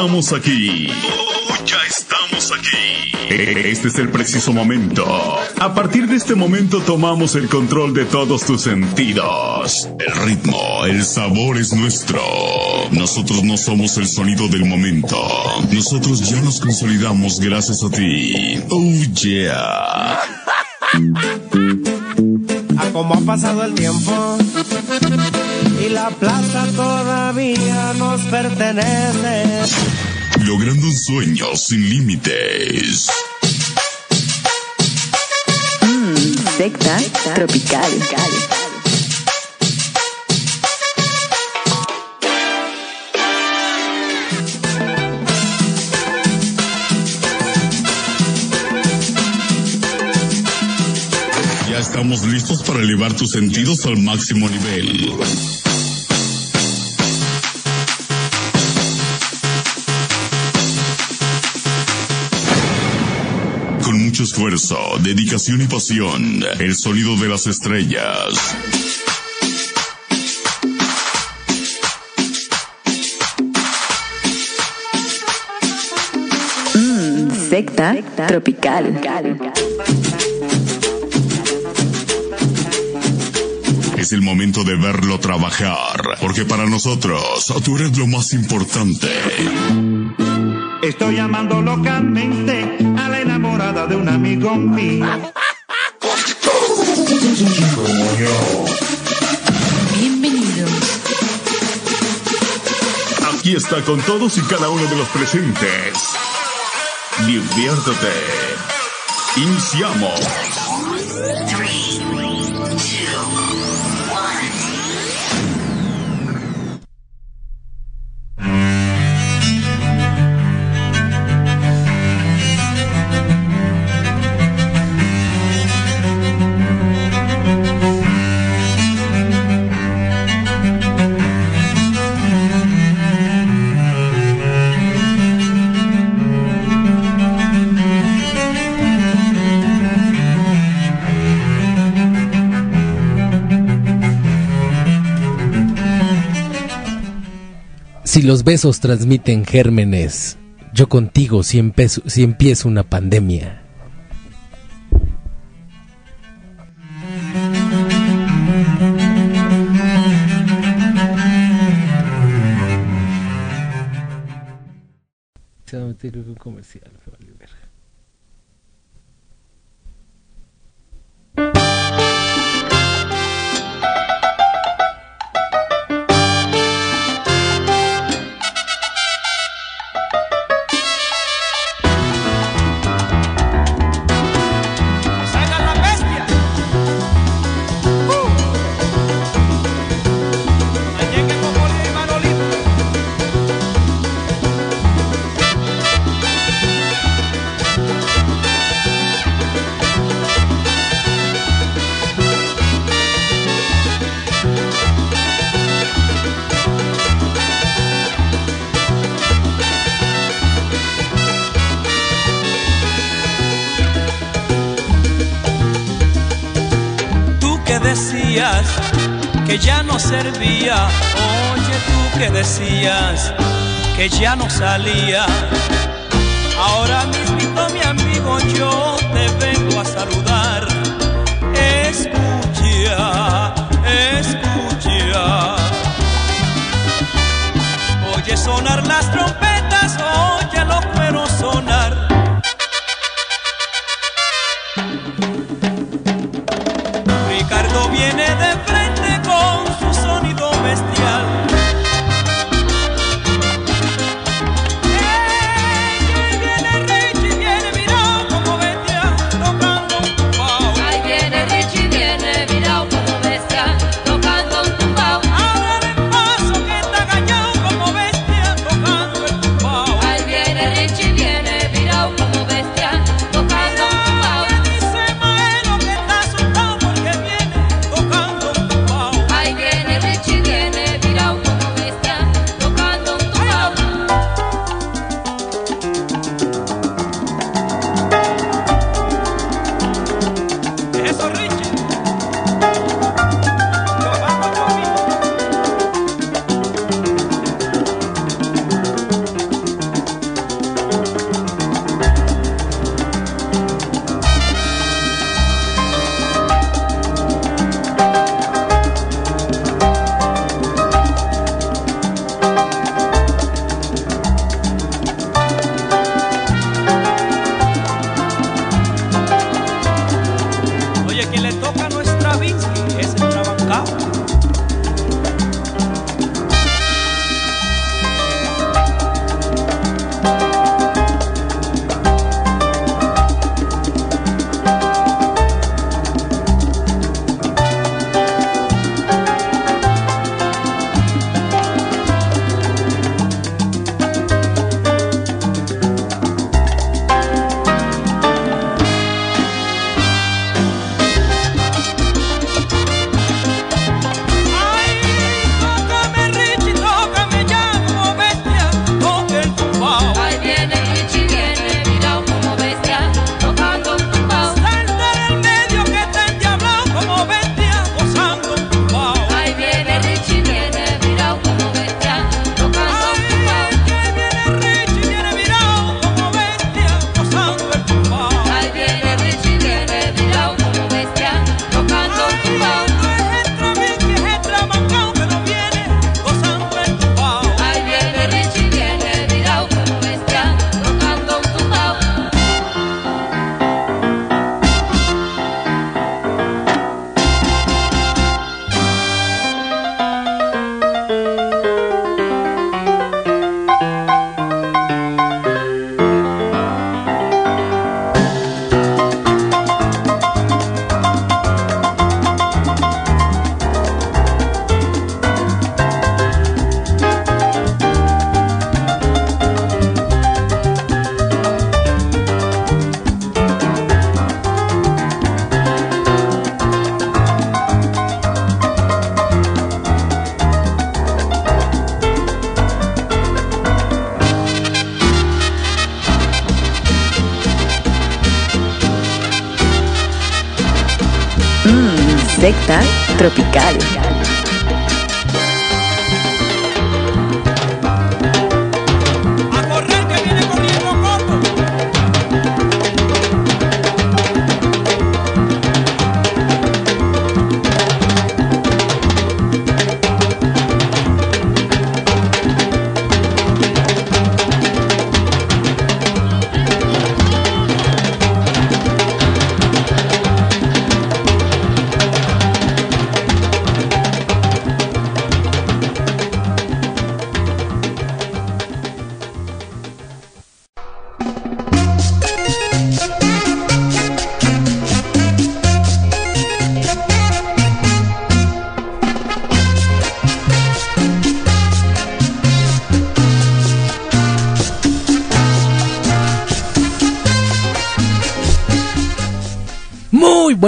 estamos aquí. Oh, ya estamos aquí. Este es el preciso momento. A partir de este momento tomamos el control de todos tus sentidos. El ritmo, el sabor es nuestro. Nosotros no somos el sonido del momento. Nosotros ya nos consolidamos gracias a ti. Oh, yeah. A cómo ha pasado el tiempo la plaza todavía nos pertenece. Logrando un sueño sin límites. Secta tropical. Ya estamos listos para elevar tus sentidos al máximo nivel. Mucho esfuerzo, dedicación y pasión, el sonido de las estrellas. Secta tropical. Es el momento de verlo trabajar, porque para nosotros tú eres lo más importante. Estoy llamando locamente enamorada de un amigo mío. Bienvenido. Aquí está con todos y cada uno de los presentes. Diviértete. Iniciamos. Los besos transmiten gérmenes, yo contigo si, empezo- si empiezo una pandemia. Se va a meter un comercial,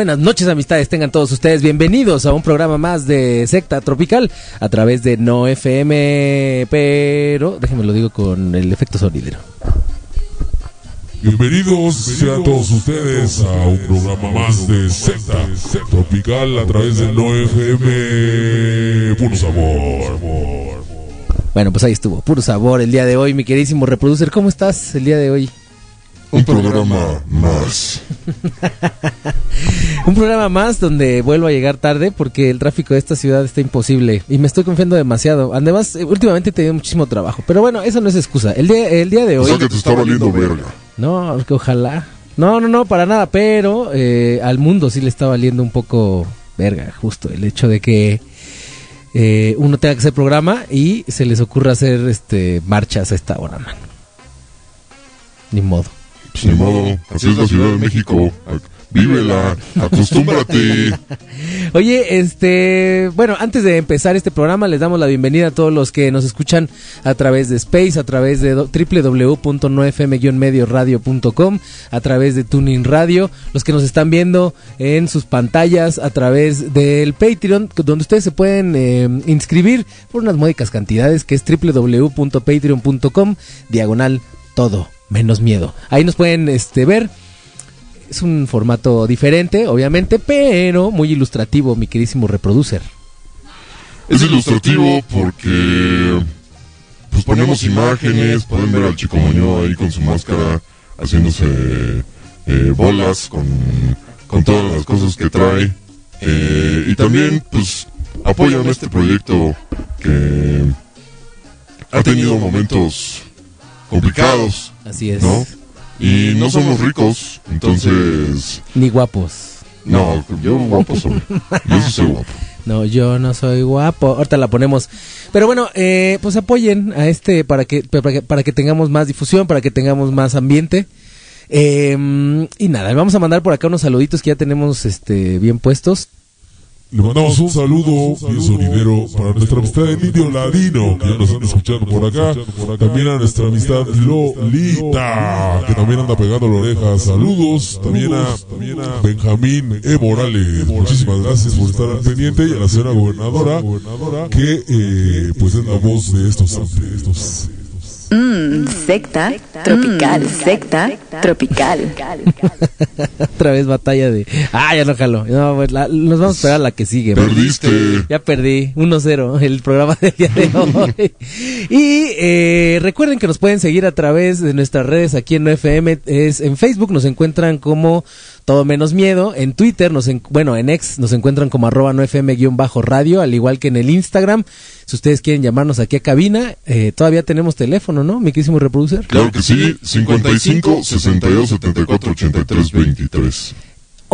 buenas noches, amistades. Tengan todos ustedes bienvenidos a un programa más de Secta Tropical a través de No FM, pero déjenme lo digo con el efecto sonidero. Bienvenidos sean todos ustedes a un programa más de Secta Tropical a través del No FM Puro Sabor. Bueno, pues ahí estuvo, puro sabor el día de hoy, mi queridísimo reproducer. ¿Cómo estás el día de hoy? Un programa más. Un programa más donde vuelvo a llegar tarde porque el tráfico de esta ciudad está imposible y me estoy confiando demasiado. Además, eh, últimamente he tenido muchísimo trabajo, pero bueno, eso no es excusa. El día, el día de O hoy... sea que te está valiendo verga. No, que ojalá. No, no, no, para nada, pero eh, al mundo sí le está valiendo un poco verga, justo el hecho de que eh, uno tenga que hacer programa y se les ocurra hacer este marchas a esta hora, man. Ni modo. Pues ni modo, así es la Ciudad de México. Vívela, acostúmbrate. Oye, este, bueno, antes de empezar este programa, les damos la bienvenida a todos los que nos escuchan a través de Space, a través de do- www.nofm-medioradio.com, a través de Tuning Radio, los que nos están viendo en sus pantallas a través del Patreon, donde ustedes se pueden eh, inscribir por unas módicas cantidades, que es www.patreon.com, diagonal todo, menos miedo. Ahí nos pueden este, ver. Es un formato diferente, obviamente, pero muy ilustrativo, mi queridísimo reproducer. Es ilustrativo porque pues ponemos imágenes, pueden ver al chico Muñoz ahí con su máscara haciéndose eh, bolas con, con todas las cosas que trae. Eh, y también pues apoyan este proyecto que ha tenido momentos complicados, Así es. ¿no? Y no somos ricos, entonces... Ni guapos. No, yo guapo soy. Yo sí soy guapo. No, yo no soy guapo. Ahorita la ponemos. Pero bueno, eh, pues apoyen a este para que, para que para que tengamos más difusión, para que tengamos más ambiente. Eh, y nada, vamos a mandar por acá unos saluditos que ya tenemos este bien puestos. Le mandamos un saludo bien sonidero para nuestra amistad del Indio Ladino, que ya nos están escuchando por acá. También a nuestra amistad Lolita, que también anda pegando la oreja. Saludos también a, Benjamín E. Morales. Muchísimas gracias por estar al pendiente. Y a la señora gobernadora, que eh, pues es la voz de estos, de estos Mmm, secta tropical. secta tropical. Otra vez batalla de. Ah, ya no jalo. No, pues, la- nos vamos a esperar a la que sigue. man. Perdiste. Ya perdí, 1-0 el programa del día de hoy. y eh, recuerden que nos pueden seguir a través de nuestras redes aquí en FM. Es, en Facebook nos encuentran como Todo Menos Miedo. En Twitter, nos en- bueno, en X nos encuentran como arroba no FM-radio, al igual que en el Instagram. Si ustedes quieren llamarnos aquí a cabina, eh, todavía tenemos teléfono, ¿no? Mi querísimo reproducer. Claro que sí, 55 62 74 83 23.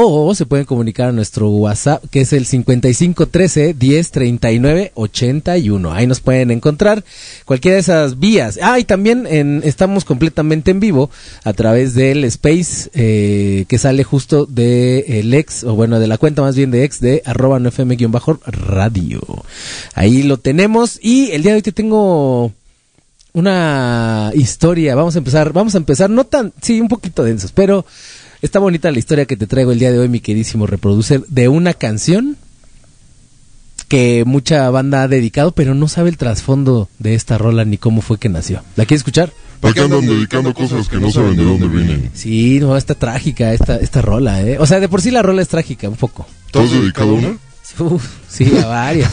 O se pueden comunicar a nuestro WhatsApp, que es el 5513 1039 81. Ahí nos pueden encontrar cualquiera de esas vías. Ah, y también en- estamos completamente en vivo a través del Space eh, que sale justo de el ex, o bueno, de la cuenta más bien de ex de arroba no fm-radio. Ahí lo tenemos. Y el día de hoy te tengo una historia. Vamos a empezar, vamos a empezar, no tan, sí, un poquito densos, pero está bonita la historia que te traigo el día de hoy, mi queridísimo reproducer, de una canción que mucha banda ha dedicado, pero no sabe el trasfondo de esta rola ni cómo fue que nació. ¿La quieres escuchar? ¿Para qué andan dedicando cosas que no saben de dónde vienen? Sí, no, está trágica esta, esta rola, ¿eh? O sea, de por sí la rola es trágica, un poco. ¿Tú has dedicado una? Uf, sí, a varias.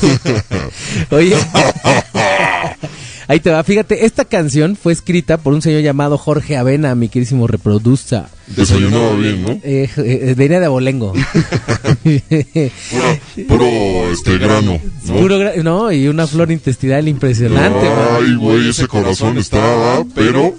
Oye, ahí te va. Fíjate, esta canción fue escrita por un señor llamado Jorge Avena, mi querísimo reproducta. Desayunaba bien, ¿no? Eh, eh, venía de abolengo. Puro, puro este grano, ¿no? Puro gra- no, y una flor intestinal impresionante. Ay, güey, ese corazón estaba, pero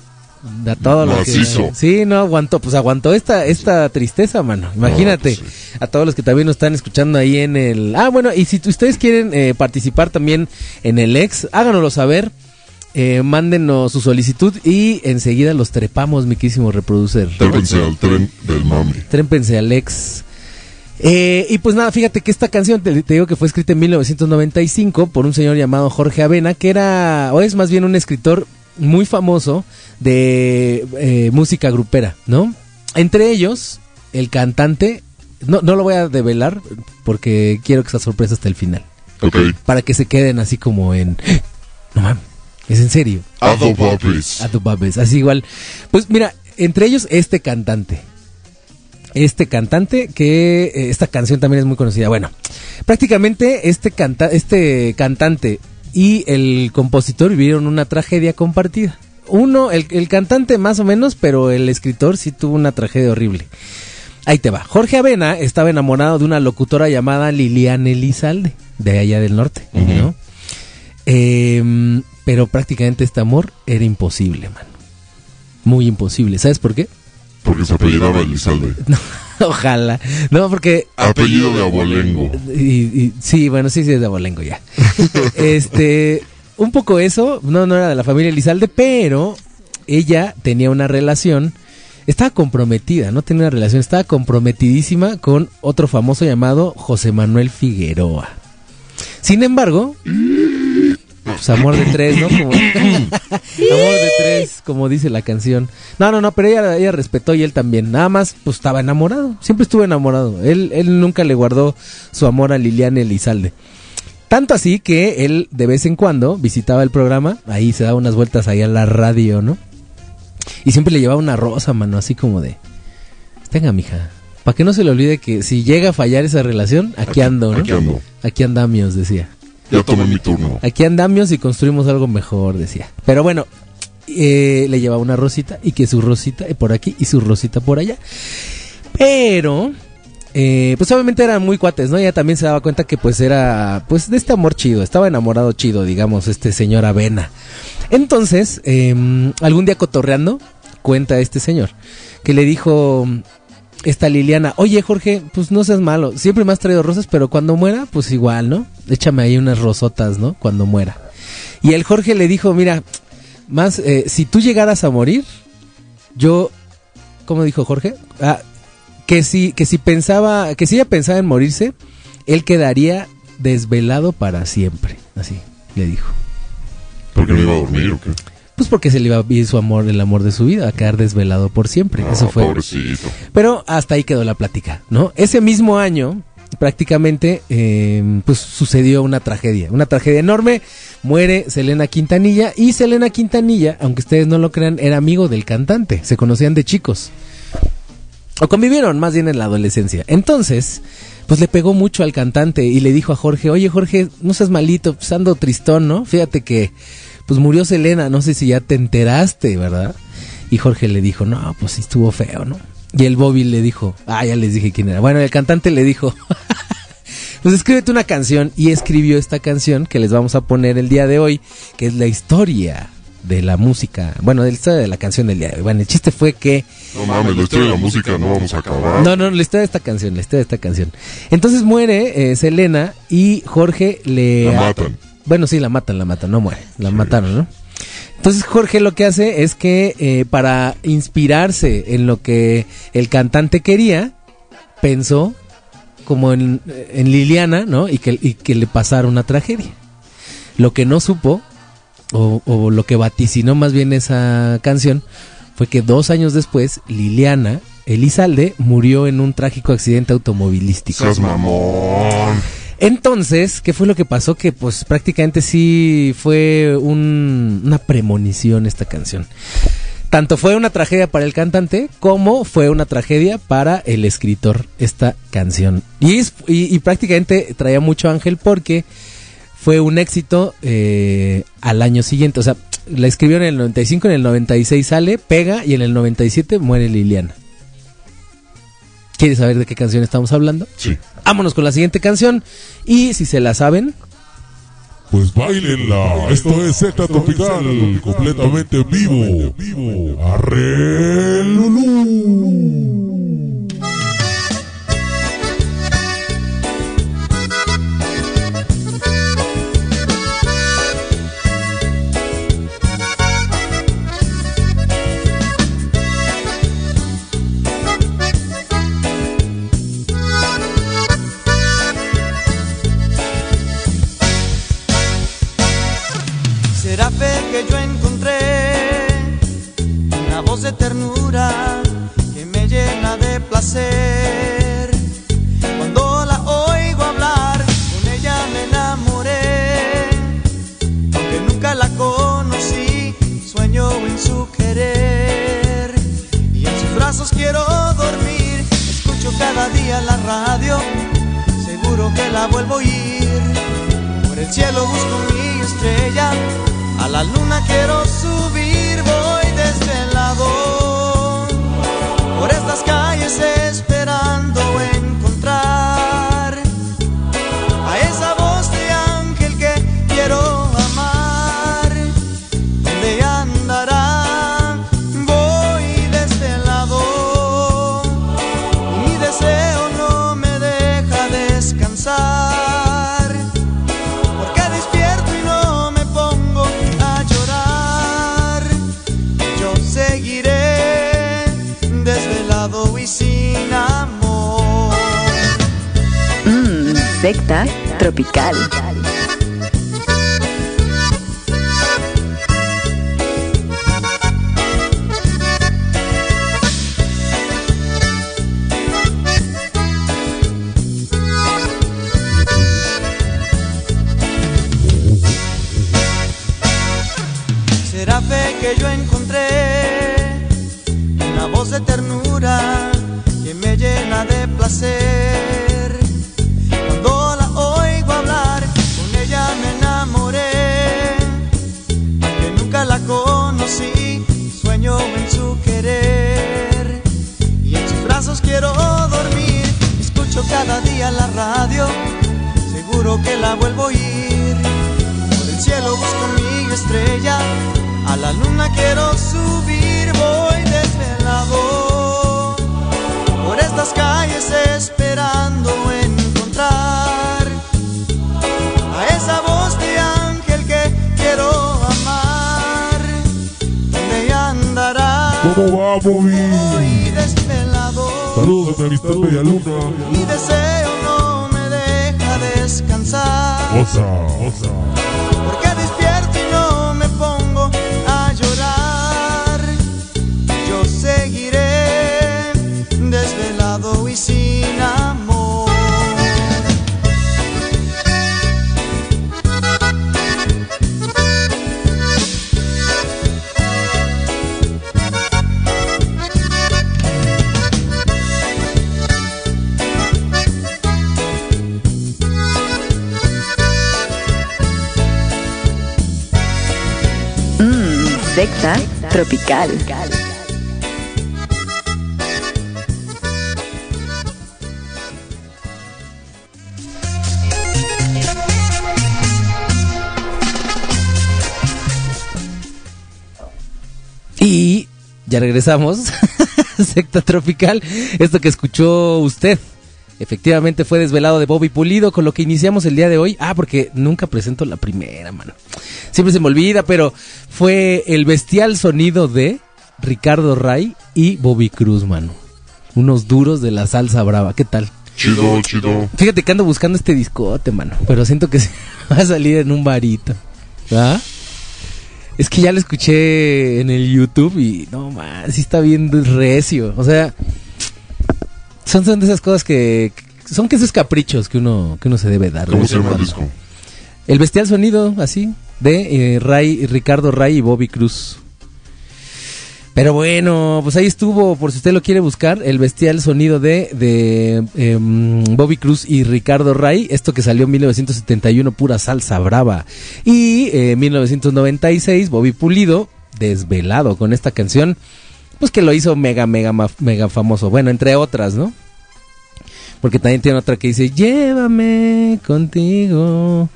A todo lo que- Macizo. Sí, no aguantó, pues aguantó esta esta tristeza, mano. Imagínate. pues A todos los que también nos están escuchando ahí en el Ah, bueno, y si ustedes quieren eh, participar también en el ex, háganoslo saber. Eh, mándenos su solicitud y enseguida los trepamos, mi quísimo reproducer. trépense al tren del mame. Trépense al ex. Eh, y pues nada, fíjate que esta canción, te, te digo que fue escrita en 1995 por un señor llamado Jorge Avena, que era, o es más bien un escritor muy famoso de eh, música grupera, ¿no? Entre ellos, el cantante, no, no lo voy a develar porque quiero que sea sorpresa hasta el final, Ok. para que se queden así como en, no mames, es en serio. Ado Babis. A tu papes, así igual. Pues mira, entre ellos este cantante. Este cantante que eh, esta canción también es muy conocida. Bueno, prácticamente este canta este cantante y el compositor vivieron una tragedia compartida. Uno, el, el cantante más o menos, pero el escritor sí tuvo una tragedia horrible. Ahí te va. Jorge Avena estaba enamorado de una locutora llamada Liliana Elizalde, de allá del norte, ¿no? Em, pero prácticamente este amor era imposible, mano. Muy imposible. ¿Sabes por qué? Porque se apellidaba Elizalde. Ojalá. No, porque... Apellido de abolengo. Y, y- sí, bueno, sí, sí, es de abolengo ya. este, un poco eso, no, no era de la familia Elizalde, pero ella tenía una relación, estaba comprometida, no tenía una relación, estaba comprometidísima con otro famoso llamado José Manuel Figueroa. Sin embargo, pues amor de tres, ¿no? Como, amor de tres, como dice la canción. No, no, no, pero ella, ella respetó y él también. Nada más, pues estaba enamorado. Siempre estuvo enamorado. Él, él nunca le guardó su amor a Liliana Elizalde. Tanto así que él de vez en cuando visitaba el programa, ahí se daba unas vueltas ahí a la radio, ¿no? Y siempre le llevaba una rosa, mano, así como de, tenga, mija, para que no se le olvide que si llega a fallar esa relación, aquí ando, ¿no? Aquí ando. Aquí andamios, decía. Ya tomé mi turno. Aquí andamios y construimos algo mejor, decía. Pero bueno, eh, le llevaba una rosita y que su rosita por aquí y su rosita por allá. Pero, eh, pues obviamente eran muy cuates, ¿no? Ella también se daba cuenta que pues era, pues de este amor chido, estaba enamorado chido, digamos, este señor Avena. Entonces, eh, algún día cotorreando, cuenta este señor, que le dijo esta Liliana, oye Jorge, pues no seas malo, siempre me has traído rosas, pero cuando muera, pues igual, ¿no? Échame ahí unas rosotas, ¿no? Cuando muera. Y el Jorge le dijo, mira, más, eh, si tú llegaras a morir, yo, ¿cómo dijo Jorge? Ah, que si, que si pensaba, que si ella pensaba en morirse, él quedaría desvelado para siempre, así le dijo. ¿Por qué no iba a dormir o qué? Pues porque se le iba a ir su amor, el amor de su vida, a quedar desvelado por siempre. No, Eso fue. pobrecito. Pero hasta ahí quedó la plática, ¿no? Ese mismo año, prácticamente, eh, pues sucedió una tragedia, una tragedia enorme. Muere Selena Quintanilla y Selena Quintanilla, aunque ustedes no lo crean, era amigo del cantante, se conocían de chicos. O convivieron más bien en la adolescencia. Entonces, pues le pegó mucho al cantante y le dijo a Jorge, oye Jorge, no seas malito, pues ando tristón, ¿no? Fíjate que, pues murió Selena, no sé si ya te enteraste, ¿verdad? Y Jorge le dijo, no, pues sí estuvo feo, ¿no? Y el Bobby le dijo, ah, ya les dije quién era. Bueno, el cantante le dijo, pues escríbete una canción y escribió esta canción que les vamos a poner el día de hoy, que es la historia de la música, bueno, de la historia de la canción del día de hoy. Bueno, el chiste fue que No mames, la historia de la música no vamos a acabar. no, no, la historia de esta canción, la historia de esta canción. Entonces muere eh, Selena y Jorge le... La matan. Bueno, sí, la matan, la matan, no muere, la mataron, ¿no? Entonces Jorge lo que hace es que eh, para inspirarse en lo que el cantante quería, pensó como en, en Liliana, ¿no? Y que, y que le pasara una tragedia. Lo que no supo, o, o lo que vaticinó más bien esa canción, fue que dos años después, Liliana Elizalde murió en un trágico accidente automovilístico. Seas mamón. Entonces, ¿qué fue lo que pasó? Que pues prácticamente sí fue un- una premonición esta canción. tanto fue una tragedia para el cantante como fue una tragedia para el escritor esta canción. Y prácticamente traía mucho ángel porque fue un éxito eh, al año siguiente. O sea, la escribió en el 95, en el 96 sale, pega y en el 97 muere Liliana. ¿Quieres saber de qué canción estamos hablando? Sí. Vámonos con la siguiente canción. Y si se la saben, Pues bailenla. Esto es Secta Tropical, completamente vivo. Vivo. Arre Lulú. De ternura que me llena de placer. Cuando la oigo hablar, con ella me enamoré. Aunque nunca la conocí, sueño en su querer. Y en sus brazos quiero dormir. Escucho cada día la radio, seguro que la vuelvo a oír. Por el cielo busco mi estrella, a la luna quiero subir, voy desvelado. Por estas calles esperando tropical. Y ya regresamos. Secta Tropical. Esto que escuchó usted. Efectivamente fue desvelado de Bobby Pulido con lo que iniciamos el día de hoy. Ah, porque nunca presento la primera, mano. Siempre se me olvida, pero fue el bestial sonido de Ricardo Ray y Bobby Cruz, mano. Unos duros de la salsa brava. ¿Qué tal? Chido, chido. Fíjate que ando buscando este discote, mano. Pero siento que se va a salir en un varito. ¿Ah? Es que ya lo escuché en el YouTube y no man, sí está bien recio. O sea, son, son de esas cosas que son que esos caprichos que uno que uno se debe dar. ¿Cómo se llama el disco? El bestial sonido, así, de eh, Ray, Ricardo Ray y Bobby Cruz. Pero bueno, pues ahí estuvo, por si usted lo quiere buscar, el bestial sonido de, de em, Bobby Cruz y Ricardo Ray, esto que salió en 1971, pura salsa brava. Y eh, en 1996, Bobby Pulido, desvelado con esta canción, pues que lo hizo mega, mega, mega famoso. Bueno, entre otras, ¿no? Porque también tiene otra que dice, llévame contigo.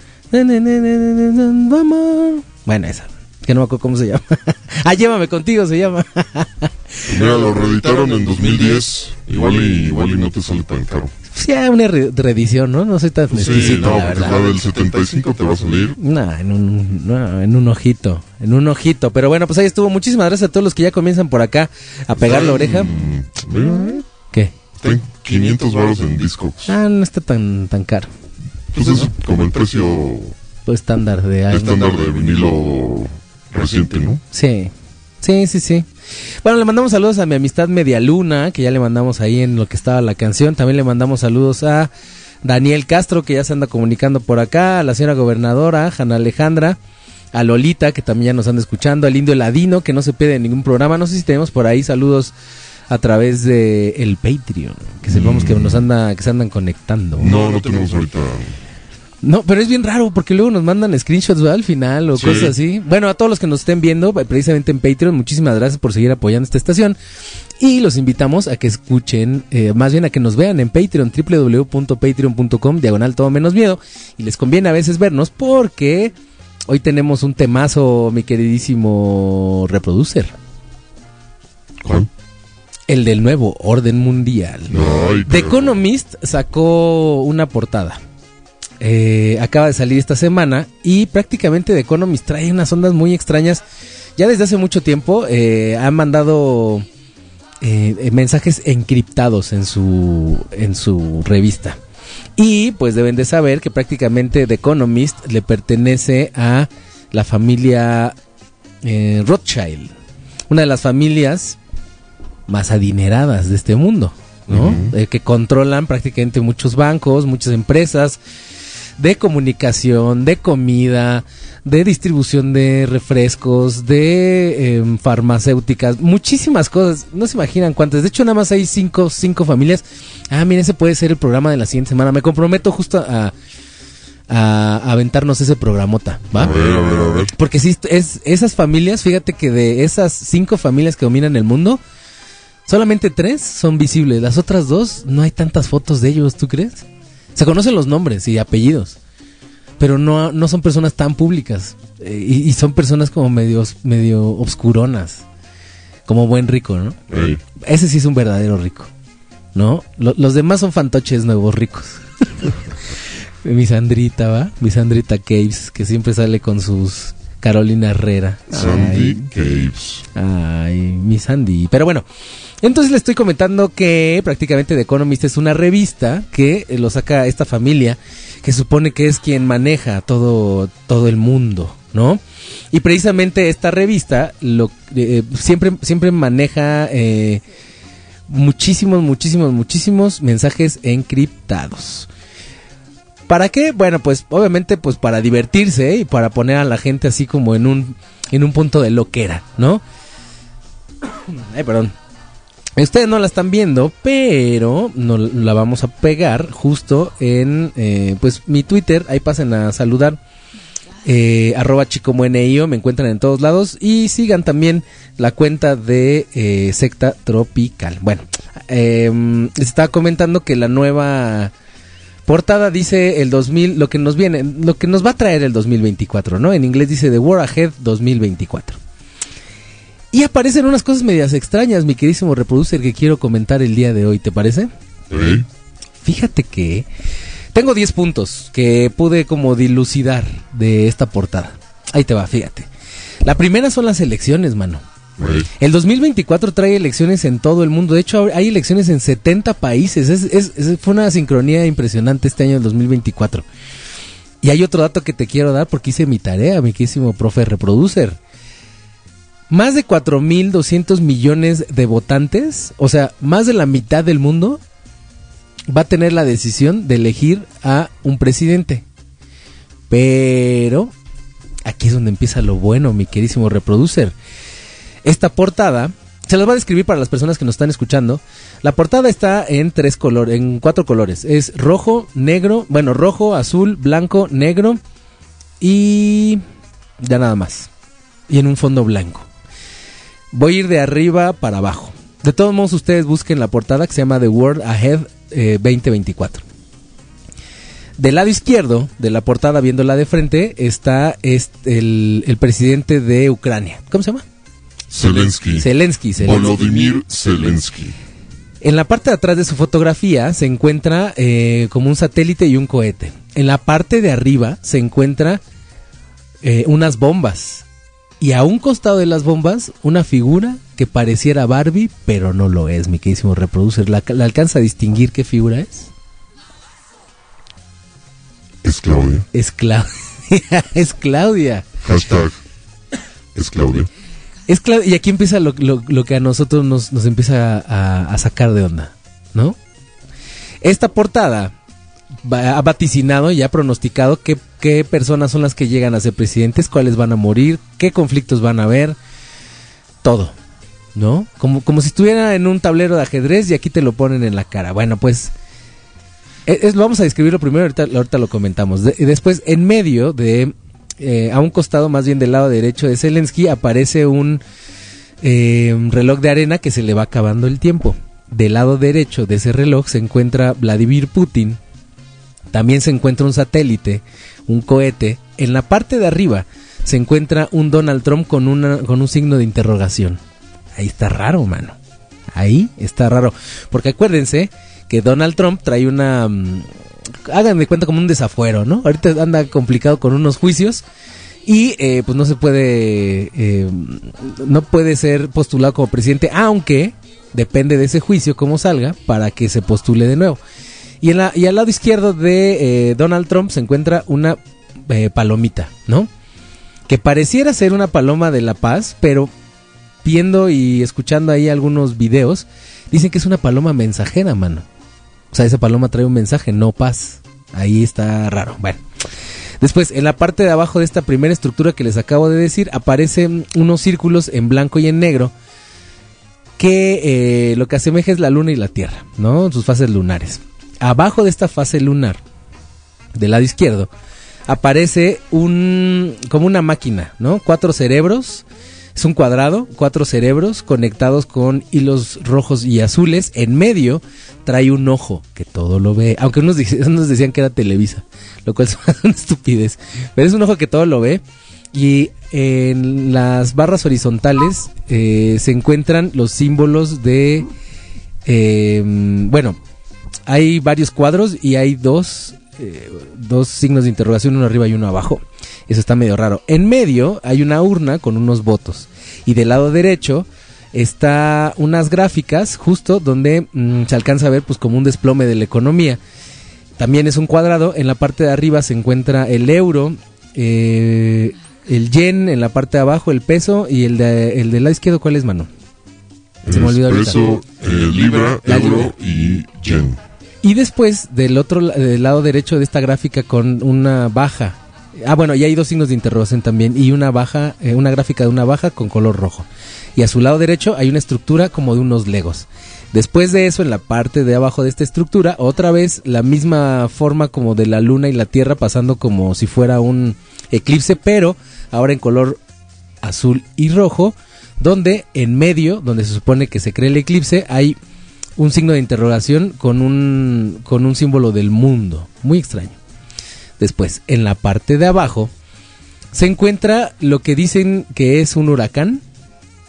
amor". Bueno, esa. Que no me acuerdo cómo se llama. ah, llévame contigo se llama. Mira, lo reeditaron en 2010. Igual y, igual y no te sale tan caro. Sí, una re- reedición, ¿no? No soy tan Sí, no, la la del 75 te va a salir. No, en un, no, en un ojito, en un ojito. Pero bueno, pues ahí estuvo. Muchísimas gracias a todos los que ya comienzan por acá a pegar la oreja. ¿Qué? Está en 500 baros en Discogs. Ah, no está tan, tan caro. Pues es como el precio Pues estándar de estándar de vinilo reciente, ¿no? Sí, sí, sí, sí. Bueno, le mandamos saludos a mi amistad Media Luna, que ya le mandamos ahí en lo que estaba la canción. También le mandamos saludos a Daniel Castro, que ya se anda comunicando por acá, a la señora gobernadora, Jana Alejandra, a Lolita, que también ya nos anda escuchando, al Indio Ladino, que no se pierde ningún programa. No sé si tenemos por ahí saludos a través de el Patreon, que sepamos que nos anda, que se andan conectando. No, no tenemos ahorita. No, pero es bien raro porque luego nos mandan screenshots ¿verdad? al final o Sí. cosas así. Bueno, a todos los que nos estén viendo, eh, precisamente en Patreon, muchísimas gracias por seguir apoyando esta estación. Y los invitamos a que escuchen, eh, más bien a que nos vean en Patreon, www.patreon.com, diagonal todo menos miedo. Y les conviene a veces vernos porque hoy tenemos un temazo, mi queridísimo reproducer. ¿Cuál? El del nuevo orden mundial. Ay, The Economist sacó una portada. Eh, acaba de salir esta semana y prácticamente The Economist trae unas ondas muy extrañas. Ya desde hace mucho tiempo eh, ha mandado eh, eh, mensajes encriptados en su, en su revista. Y pues deben de saber que prácticamente The Economist le pertenece a la familia eh, Rothschild, una de las familias más adineradas de este mundo, ¿no? Que controlan prácticamente muchos bancos, muchas empresas de comunicación, de comida, de distribución de refrescos, de em, farmacéuticas, muchísimas cosas. No se imaginan cuántas. De hecho, nada más hay cinco, cinco familias. Ah, miren, ese puede ser el programa de la siguiente semana. Me comprometo justo a, a, aventarnos ese programota, ¿va? A ver, a ver, a ver. Porque si es esas familias, fíjate que de esas cinco familias que dominan el mundo, solamente tres son visibles. Las otras dos no hay tantas fotos de ellos, ¿tú crees? Se conocen los nombres y apellidos, pero no, no son personas tan públicas eh, y, y son personas como medio, medio obscuronas, como buen rico, ¿no? Ese sí es un verdadero rico, ¿no? Lo- los demás son fantoches nuevos ricos. Mi Sandrita, ¿va? Mi Sandrita Caves, que siempre sale con sus Carolina Herrera. Sandy Ay, Caves. Ay, mi Sandy. Pero bueno, entonces le estoy comentando que prácticamente The Economist es una revista que eh, lo saca esta familia, que supone que es quien maneja todo, todo el mundo, ¿no? Y precisamente esta revista lo, eh, siempre, siempre maneja eh, muchísimos, muchísimos, muchísimos mensajes encriptados. ¿Para qué? Bueno, pues obviamente pues para divertirse y para poner a la gente así como en un en un punto de loquera, ¿no? Ay, perdón. Ustedes no la están viendo, pero no la vamos a pegar justo en eh, pues mi Twitter. Ahí pasen a saludar. Eh, arroba chicomueneo, me encuentran en todos lados. Y sigan también la cuenta de eh, Secta Tropical. Bueno, eh, les estaba comentando que la nueva portada dice el 2000, lo que nos viene, lo que nos va a traer el 2024, ¿no? En inglés dice The War Ahead 2024. Y aparecen unas cosas medias extrañas, mi queridísimo reproducer, que quiero comentar el día de hoy, ¿te parece? Ey, Fíjate que tengo 10 puntos que pude como dilucidar de esta portada. Ahí te va, fíjate. La primera son las elecciones, mano. El 2024 trae elecciones en todo el mundo. De hecho, hay elecciones en 70 países. Es, es- es- fue una sincronía impresionante este año, el 2024. Y hay otro dato que te quiero dar porque hice mi tarea, mi querísimo profe reproducer. Más de 4.200 millones de votantes, o sea, más de la mitad del mundo, va a tener la decisión de elegir a un presidente. Pero aquí es donde empieza lo bueno, mi querísimo reproducer. Esta portada se los voy a describir para las personas que nos están escuchando. La portada está en tres colores, en cuatro colores. Es rojo, negro, bueno, rojo, azul, blanco, negro y ya nada más. Y en un fondo blanco. Voy a ir de arriba para abajo. De todos modos, ustedes busquen la portada que se llama The World Ahead eh, 2024. Del lado izquierdo de la portada, viéndola de frente, está este, el, el presidente de Ucrania. ¿Cómo se llama? Zelensky. Zelensky. Zelensky. Volodymyr Zelensky. En la parte de atrás de su fotografía se encuentra eh, como un satélite y un cohete. En la parte de arriba se encuentra eh, unas bombas. Y a un costado de las bombas, una figura que pareciera Barbie, pero no lo es, mi queridísimo reproducer. ¿La, la alcanza a distinguir qué figura es? Es Claudia. Es Claudia. es Claudia. Hashtag. Es Claudia. Es Clau- y aquí empieza lo, lo- lo que a nosotros nos, nos empieza a, a sacar de onda, ¿no? Esta portada ha vaticinado y ha pronosticado qué, qué personas son las que llegan a ser presidentes, cuáles van a morir, qué conflictos van a haber, todo, ¿no? Como, como si estuviera en un tablero de ajedrez y aquí te lo ponen en la cara. Bueno, pues es, es- vamos a describirlo primero, ahorita, lo comentamos. Después, en medio de, eh, a un costado más bien del lado derecho de Zelensky, aparece un eh, reloj de arena que se le va acabando el tiempo. Del lado derecho de ese reloj se encuentra Vladimir Putin. También se encuentra un satélite, un cohete. En la parte de arriba se encuentra un Donald Trump con, una, con un signo de interrogación. Ahí está raro, mano. Ahí está raro. Porque acuérdense que Donald Trump trae una... mm, hagan de cuenta como un desafuero, ¿no? Ahorita anda complicado con unos juicios y eh, pues no se puede... eh, no puede ser postulado como presidente, aunque depende de ese juicio cómo salga para que se postule de nuevo. Y, al lado izquierdo de eh, Donald Trump se encuentra una eh, palomita, ¿no? Que pareciera ser una paloma de la paz, pero viendo y escuchando ahí algunos videos, dicen que es una paloma mensajera, mano. O sea, esa paloma trae un mensaje, no paz. Ahí está raro. Bueno. Después, en la parte de abajo de esta primera estructura que les acabo de decir, aparecen unos círculos en blanco y en negro que eh, lo que asemeja es la luna y la tierra, ¿no? Sus fases lunares. Abajo de esta fase lunar, del lado izquierdo, aparece un como una máquina, ¿no? Cuatro cerebros, es un cuadrado, cuatro cerebros conectados con hilos rojos y azules. En medio trae un ojo que todo lo ve, aunque unos, decían que era Televisa, lo cual es una estupidez, pero es un ojo que todo lo ve. Y en las barras horizontales eh, se encuentran los símbolos de, eh, bueno, hay varios cuadros y hay dos, eh, dos signos de interrogación, uno arriba y uno abajo. Eso está medio raro. En medio hay una urna con unos votos. Y del lado derecho está unas gráficas justo donde mm, se alcanza a ver pues como un desplome de la economía. También es un cuadrado. En la parte de arriba se encuentra el euro, eh, el yen, en la parte de abajo el peso y el de, el del lado izquierdo, ¿cuál es, mano? Se me olvidó ahorita. Peso, eh, libra, La euro y yen. Y después, del otro del lado derecho de esta gráfica con una baja. Ah, bueno, y hay dos signos de interrogación también. Y una baja, eh, una gráfica de una baja con color rojo. Y a su lado derecho hay una estructura como de unos legos. Después de eso, en la parte de abajo de esta estructura, otra vez la misma forma como de la luna y la tierra pasando como si fuera un eclipse, pero ahora en color azul y rojo, donde en medio, donde se supone que se cree el eclipse, hay un signo de interrogación con un, con un símbolo del mundo. Muy extraño. Después, en la parte de abajo, se encuentra lo que dicen que es un huracán.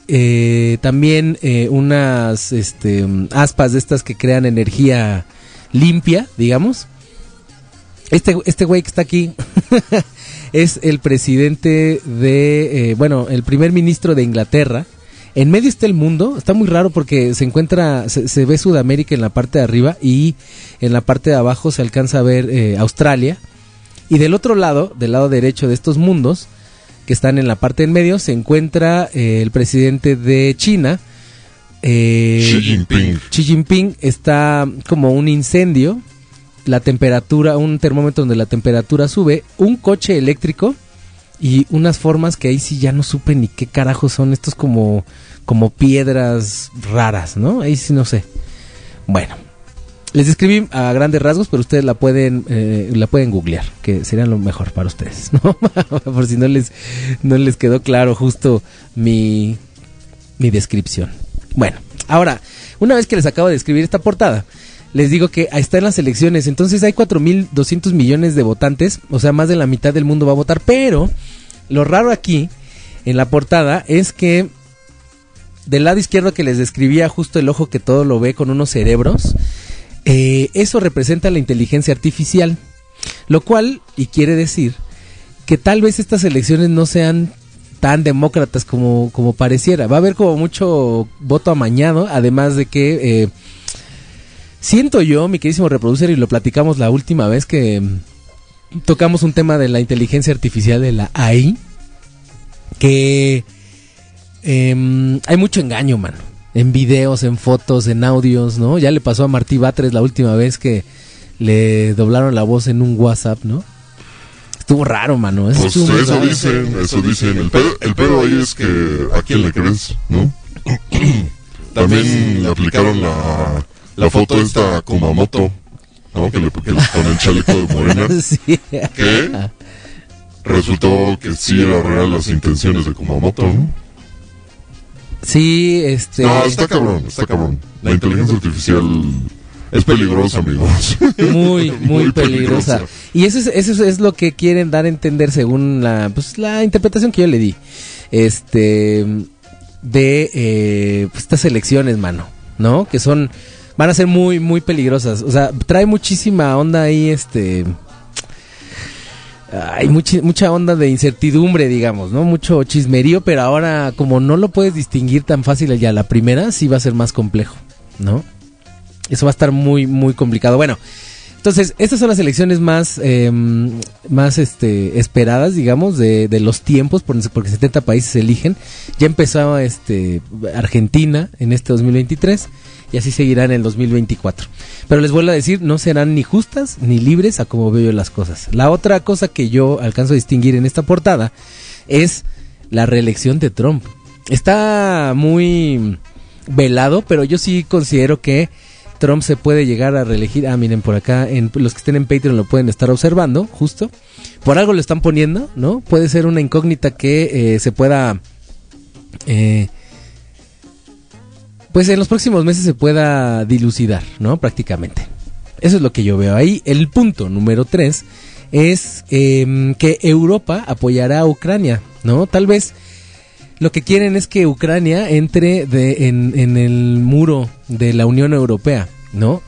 Eh, también eh, unas este, aspas de estas que crean energía limpia, digamos. Este, este güey que está aquí es el presidente de, eh, bueno, el primer ministro de Inglaterra. En medio está el mundo, está muy raro porque se encuentra, se, se ve Sudamérica en la parte de arriba y en la parte de abajo se alcanza a ver eh, Australia. Y del otro lado, del lado derecho de estos mundos, que están en la parte en medio, se encuentra eh, el presidente de China. eh, Xi Jinping. Xi Jinping está como un incendio, la temperatura, un termómetro donde la temperatura sube, un coche eléctrico y unas formas que ahí sí ya no supe ni qué carajos son estos como como piedras raras, ¿no? Ahí sí no sé. Bueno, les describí a grandes rasgos, pero ustedes la pueden eh, la pueden googlear, que sería lo mejor para ustedes, ¿no? Por si no les no les quedó claro justo mi mi descripción. Bueno, ahora, una vez que les acabo de describir esta portada, les digo que está en las elecciones, entonces hay 4.200 millones de votantes, o sea, más de la mitad del mundo va a votar, pero lo raro aquí, en la portada, es que del lado izquierdo que les describía justo el ojo que todo lo ve con unos cerebros, eh, eso representa la inteligencia artificial, lo cual, y quiere decir, que tal vez estas elecciones no sean tan demócratas como, como pareciera. Va a haber como mucho voto amañado, además de que... eh, Siento yo, mi queridísimo reproducer, y lo platicamos la última vez que mm, tocamos un tema de la inteligencia artificial de la AI, que em, hay mucho engaño, mano. En videos, en fotos, en audios, ¿no? Ya le pasó a Martí Batres la última vez que le doblaron la voz en un WhatsApp, ¿no? Estuvo raro, mano. Eso Pues estuvo muy eso raro. dicen, eso dicen. El pedo, el pedo ahí es que a quién le crees, ¿no? También le aplicaron la, la foto esta a Kumamoto, ¿no? Que le que le- con el chaleco de morena. Sí. Que resultó que sí era real las intenciones de Kumamoto, ¿no? Sí, este. No, está cabrón, está cabrón. La inteligencia artificial es peligrosa, amigos. muy, muy, Muy peligrosa. peligrosa. Y eso es, eso es lo que quieren dar a entender según la, pues, la interpretación que yo le di. Este, de eh, pues, estas elecciones, mano, ¿no? Que son, van a ser muy, muy peligrosas. O sea, trae muchísima onda ahí, este... Hay mucha, mucha onda de incertidumbre, digamos, ¿no? Mucho chismerío, pero ahora como no lo puedes distinguir tan fácil ya la primera, sí va a ser más complejo, ¿no? Eso va a estar muy, muy complicado. Bueno, entonces, estas son las elecciones más, eh, más este, esperadas, digamos, de, de los tiempos, por- porque 70 países eligen. Ya empezó este, Argentina en este 2023 y así seguirá en el 2024. Pero les vuelvo a decir, no serán ni justas ni libres a como veo yo las cosas. La otra cosa que yo alcanzo a distinguir en esta portada es la reelección de Trump. Está muy velado, pero yo sí considero que Trump se puede llegar a reelegir. Ah, miren, por acá, en, los que estén en Patreon lo pueden estar observando, justo. Por algo lo están poniendo, ¿no? Puede ser una incógnita que eh, se pueda... eh, pues en los próximos meses se pueda dilucidar, ¿no? Prácticamente. Eso es lo que yo veo ahí. El punto número tres es em, que Europa apoyará a Ucrania, ¿no? Tal vez lo que quieren es que Ucrania entre en, el muro de la Unión Europea, ¿no?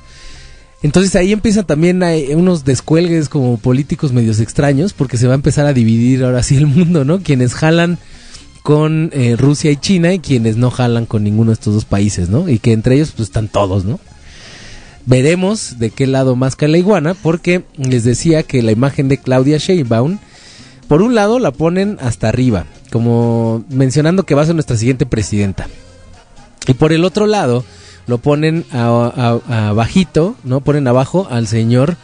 Entonces ahí empiezan también unos descuelgues como políticos medios extraños porque se va a empezar a dividir ahora sí el mundo, ¿no? Quienes jalan con eh, Rusia y China y quienes no jalan con ninguno de estos dos países, ¿no? Y que entre ellos pues están todos, ¿no? Veremos de qué lado más cae la iguana porque les decía que la imagen de Claudia Sheinbaum por un lado la ponen hasta arriba, como mencionando que va a ser nuestra siguiente presidenta. Y por el otro lado lo ponen a, bajito, ¿no? Ponen abajo al señor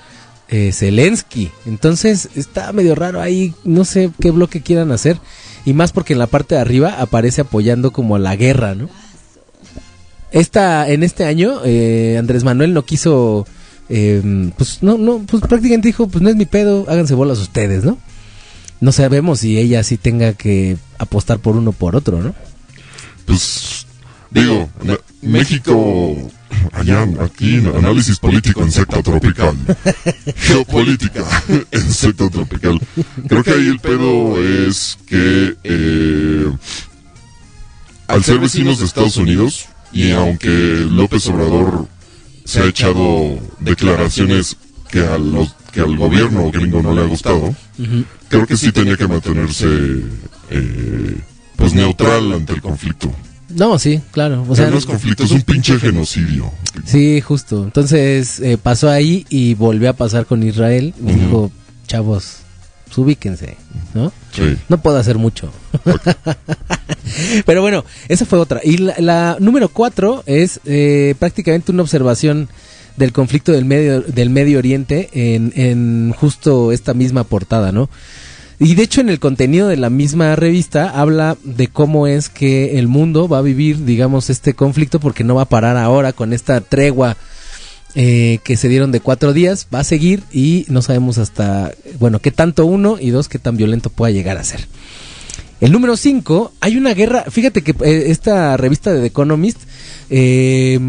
eh, Zelensky. Entonces está medio raro ahí, no sé qué bloque quieran hacer. Y más porque en la parte de arriba aparece apoyando como a la guerra, ¿no? Esta, en este año, eh, Andrés Manuel no quiso, eh, pues no, no, pues prácticamente dijo, pues no es mi pedo, háganse bolas ustedes, ¿no? No sabemos si ella sí tenga que apostar por uno o por otro, ¿no? Pues, digo, México, allá, aquí, análisis político en secta tropical. Geopolítica en secta tropical. Creo que ahí el pedo es que, eh, al ser vecinos de Estados Unidos, y aunque López Obrador se ha echado declaraciones que, a los, que al gobierno gringo no le ha gustado, creo que sí tenía que mantenerse eh, pues neutral ante el conflicto. No, sí, claro. O sea, no es un pinche genocidio. sí, justo. Entonces eh, pasó ahí y volvió a pasar con Israel. Y dijo, chavos, ubíquense, ¿no? Sí. No puedo hacer mucho. Pero bueno, esa fue otra. Y la, la número cuatro es eh, prácticamente una observación del conflicto del Medio, del medio Oriente en, en justo esta misma portada, ¿no? Y de hecho en el contenido de la misma revista habla de cómo es que el mundo va a vivir, digamos, este conflicto porque no va a parar ahora con esta tregua eh, que se dieron de cuatro días, va a seguir y no sabemos hasta, bueno, qué tanto uno y dos, qué tan violento pueda llegar a ser. El número 5, hay una guerra, fíjate que eh, esta revista de The Economist eh,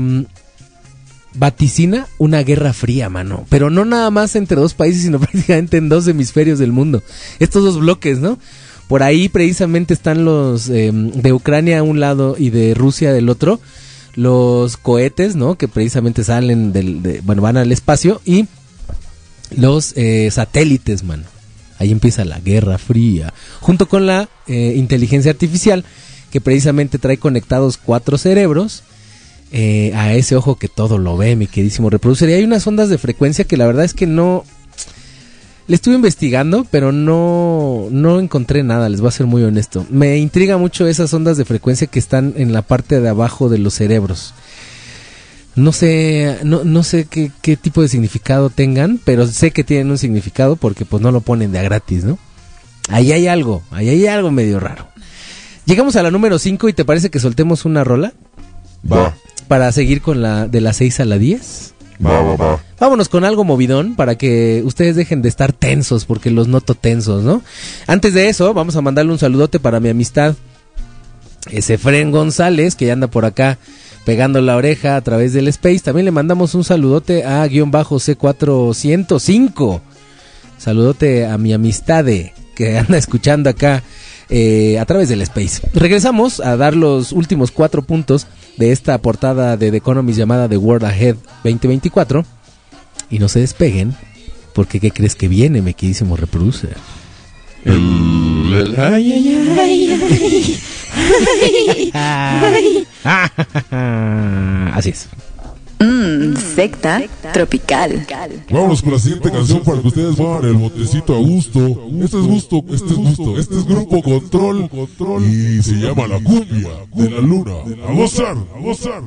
vaticina una guerra fría, mano, pero no nada más entre dos países, sino prácticamente en dos hemisferios del mundo. Estos dos bloques, ¿no? Por ahí precisamente están los eh, de Ucrania a un lado y de Rusia del otro, los cohetes, ¿no? Que precisamente salen del, de- bueno, van al espacio y los eh, satélites, mano. Ahí empieza la guerra fría, junto con la eh, inteligencia artificial, que precisamente trae conectados cuatro cerebros eh, a ese ojo que todo lo ve, mi queridísimo reproducer. Y hay unas ondas de frecuencia que la verdad es que no... Le estuve investigando, pero no, no encontré nada, les voy a ser muy honesto. Me intriga mucho esas ondas de frecuencia que están en la parte de abajo de los cerebros. No sé, no, no sé qué, qué tipo de significado tengan, pero sé que tienen un significado porque pues no lo ponen de a gratis, ¿no? Ahí hay algo, ahí hay algo medio raro. Llegamos a la número 5 y te parece que soltemos una rola Va, para seguir con la de las 6 a la 10. va, va, va. Vámonos con algo movidón para que ustedes dejen de estar tensos porque los noto tensos, ¿no? Antes de eso, vamos a mandarle un saludote para mi amistad ese Fren González que ya anda por acá pegando la oreja a través del Space. También le mandamos un saludote a guion bajo C405. Saludote a mi amistad que anda escuchando acá eh, a través del Space. Regresamos a dar los últimos cuatro puntos de esta portada de The Economist llamada The World Ahead 2024. Y no se despeguen, porque ¿qué crees que viene, me queridísimo reproducer? El, el- ay, ay, ay. Así es. Mmm, secta tropical. Vámonos con la siguiente canción para que ustedes muevan el botecito a gusto. Este es gusto, este es gusto, este es Grupo Control y se llama La Cumbia de la Luna. A gozar, a gozar.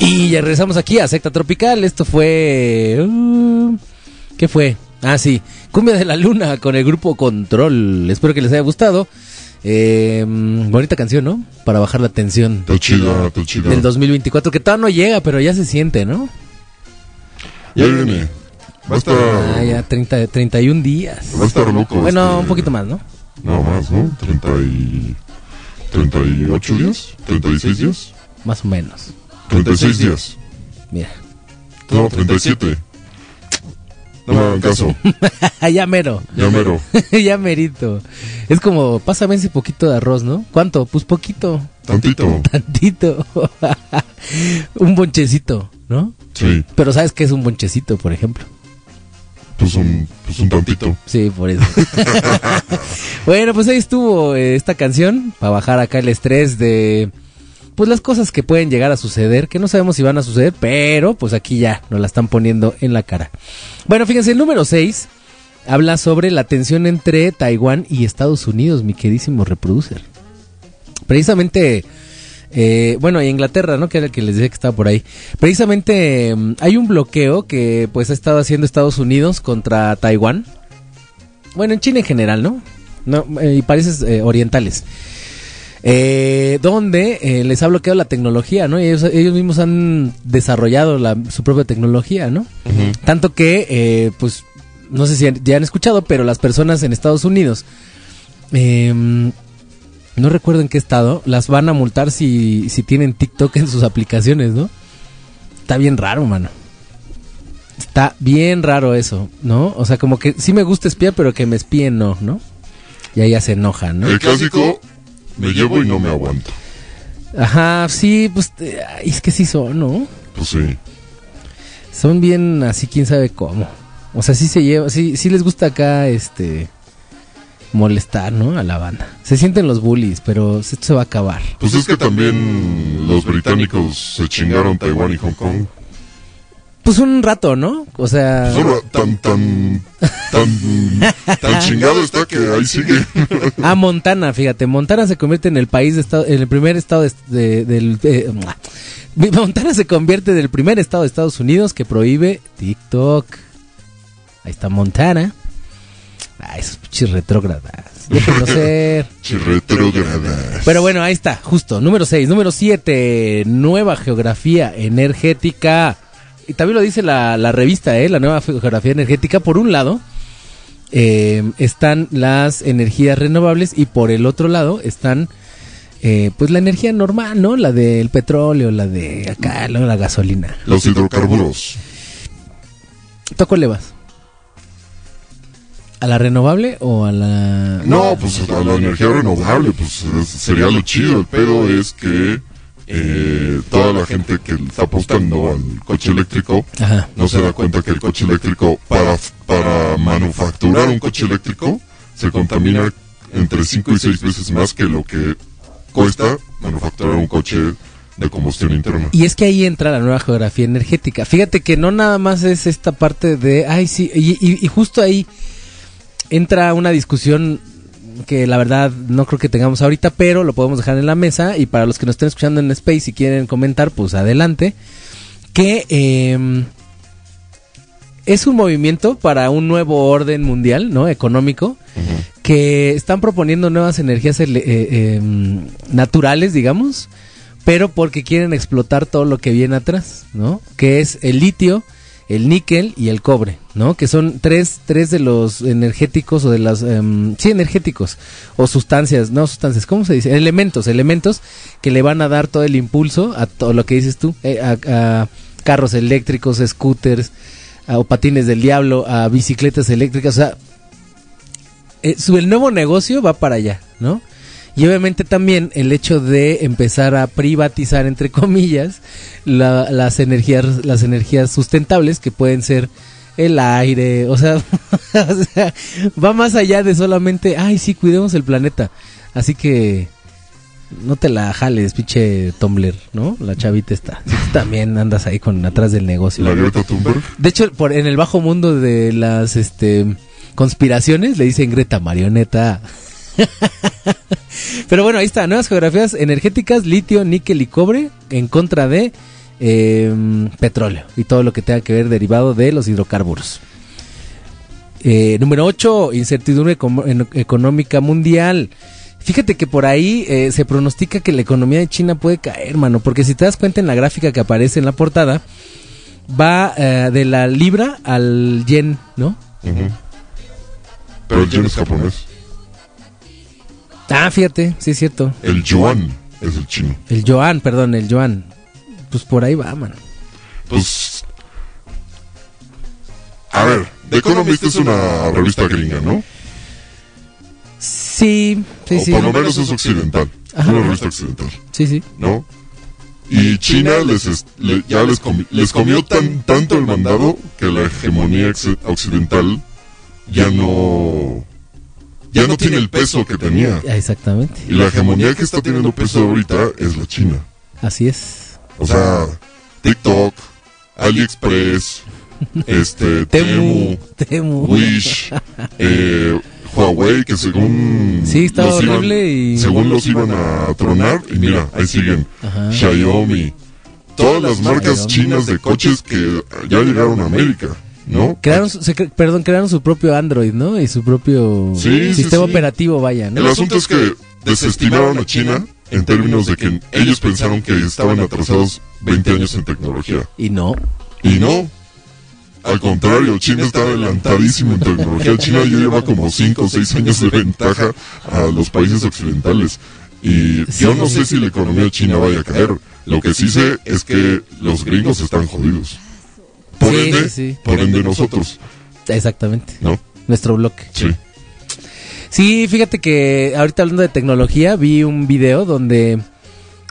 Y ya regresamos aquí a Secta Tropical. Esto fue. uh, ¿Qué fue? Ah, sí. Cumbia de la Luna con el grupo Control. Espero que les haya gustado. Eh, bonita canción, ¿no? Para bajar la tensión. Está chida, está chida. Del 2024, que todavía no llega, pero ya se siente, ¿no? Ya viene. Va a estar. Ah, ya 30, 31 días. Va a estar loco. Bueno, este- un poquito más, ¿no? No más, ¿no? 30 y... 38 días, 36 días, Más o menos. 36 días. Mira. No, 37. No me hagan caso. ya mero. Ya mero. ya merito. Es como, pásame ese poquito de arroz, ¿no? ¿Cuánto? Pues poquito. Tantito. Tantito. un bonchecito, ¿no? Sí, Pero ¿sabes qué es un bonchecito, por ejemplo? pues un, pues un tantito. Sí, por eso. bueno, pues ahí estuvo eh, esta canción para bajar acá el estrés de pues las cosas que pueden llegar a suceder, que no sabemos si van a suceder, pero pues aquí ya nos la están poniendo en la cara. Bueno, fíjense, el número 6 habla sobre la tensión entre Taiwán y Estados Unidos, mi queridísimo reproducer. Precisamente, eh, bueno, y Inglaterra, ¿no? Que era el que les decía que estaba por ahí. Precisamente mm, hay un bloqueo que pues ha estado haciendo Estados Unidos contra Taiwán. Bueno, en China en general, ¿no? no eh, y países eh, orientales. Eh, donde eh, les ha bloqueado la tecnología, ¿no? Y ellos, ellos mismos han desarrollado la- su propia tecnología, ¿no? Tanto que, eh, pues, no sé si han- ya han escuchado, pero las personas en Estados Unidos, em, no recuerdo en qué estado, las van a multar si, si tienen TikTok en sus aplicaciones, ¿no? Está bien raro, mano. Está bien raro eso, ¿no? O sea, como que sí me gusta espiar, pero que me espíen no, ¿no? Y ahí ya se enojan, ¿no? El clásico, me llevo y no me aguanto. Ajá, sí, pues es que sí son, ¿no? Pues sí. Son bien así, quién sabe cómo. O sea, sí se lleva, sí, sí les gusta acá, este, molestar, ¿no? A la banda. Se sienten los bullies, pero esto se va a acabar. Pues es que también los británicos se chingaron Taiwán y Hong Kong. Pues un rato, ¿no? O sea, tan, tan, tan, tan chingado está que ahí sigue. a Montana, fíjate, Montana se convierte en el país de estado, en el primer estado de, de- del, Montana se convierte en el primer estado de Estados Unidos que prohíbe TikTok. Ahí está Montana. Ah, esos pinches retrógradas. Déjenlo ser. Chirretrógradas. Pero bueno, ahí está, justo. Número 6. Número 7. Nueva geografía energética. Y también lo dice la, la revista, ¿eh? La nueva geografía energética. Por un lado, eh, están las energías renovables y por el otro lado están, eh, pues la energía normal, ¿no? La del petróleo, la de acá, ¿no? la gasolina. Los hidrocarburos. ¿Tú a cuál le vas? ¿A la renovable o a la...? No, pues a la energía renovable, pues es- sería lo chido. El pedo es que eh, toda la gente que está apostando al coche eléctrico Ajá. no se da cuenta que el coche eléctrico, para, para manufacturar un coche eléctrico, se contamina entre 5 y 6 veces más que lo que cuesta manufacturar un coche de combustión interna. Y es que ahí entra la nueva geografía energética. Fíjate que no nada más es esta parte de, ay, sí, y, y- y justo ahí entra una discusión que la verdad no creo que tengamos ahorita, pero lo podemos dejar en la mesa y para los que nos estén escuchando en Space y quieren comentar, pues adelante. Que eh, es un movimiento para un nuevo orden mundial, ¿no? Económico, que están proponiendo nuevas energías eh, em, naturales, digamos, pero porque quieren explotar todo lo que viene atrás, ¿no? Que es el litio, el níquel y el cobre, ¿no? Que son tres, tres de los energéticos o de las, em, sí, energéticos o sustancias, no sustancias, ¿cómo se dice? Elementos, elementos que le van a dar todo el impulso a todo lo que dices tú, eh, a, a carros eléctricos, scooters, o patines del diablo, a bicicletas eléctricas, o sea, eh, el nuevo negocio va para allá, ¿no? Y obviamente también el hecho de empezar a privatizar, entre comillas, la- las, energías, las energías sustentables que pueden ser el aire, o sea, o sea, va más allá de solamente, ay, sí, cuidemos el planeta. Así que no te la jales, pinche Tumblr, ¿no? La chavita está. Sí, tú también andas ahí con atrás del negocio. La Greta Thunberg. De hecho, por, en el bajo mundo de las este conspiraciones le dicen Greta Marioneta. Pero bueno, ahí está, nuevas geografías energéticas, litio, níquel y cobre en contra de eh, petróleo y todo lo que tenga que ver derivado de los hidrocarburos. Eh, número 8, incertidumbre económica mundial. Fíjate que por ahí eh, se pronostica que la economía de China puede caer, mano, porque si te das cuenta en la gráfica que aparece en la portada, va eh, de la libra al yen, ¿no? Pero el yen es japonés. Ah, fíjate, sí es cierto. El yuan es el chino. El yuan, perdón, el yuan. Pues por ahí va, mano. Pues. A ver, The Economist es una revista gringa, ¿no? Sí, sí, o sí. por lo menos es occidental. Es Ajá. una revista occidental, Sí, sí. ¿no? Y China les es- le- ya les, comi- les comió tan, tanto el mandado que la hegemonía occidental ya no. Ya no tiene el peso que tenía. Ah, Exactamente. Y la hegemonía que está teniendo peso ahorita es la China. Así es. O sea, TikTok, AliExpress, este, Temu. Wish, eh, Huawei, que según Sí, estaba los iban- horrible y- según los iban a tronar, y mira, ahí siguen, Ajá. Xiaomi, todas las marcas chinas de coches que ya llegaron a América, ¿no? Crearon, su- se perdón, crearon su propio Android, ¿no? Y su propio Sí, sistema sí. operativo, vaya, ¿no? El asunto es que desestimaron a China en términos de que ellos pensaron que estaban atrasados 20 años en tecnología. Y no. Y no. Al contrario, China está adelantadísimo en tecnología. China ya lleva como 5 o 6 años de ventaja a los países occidentales. Y yo no sé si la economía de China vaya a caer. Lo que sí sé es que los gringos están jodidos. Por Sí, ende, sí, sí. por ende nosotros, Exactamente. ¿no? Nuestro bloque. Sí. Sí, fíjate que ahorita hablando de tecnología, vi un video donde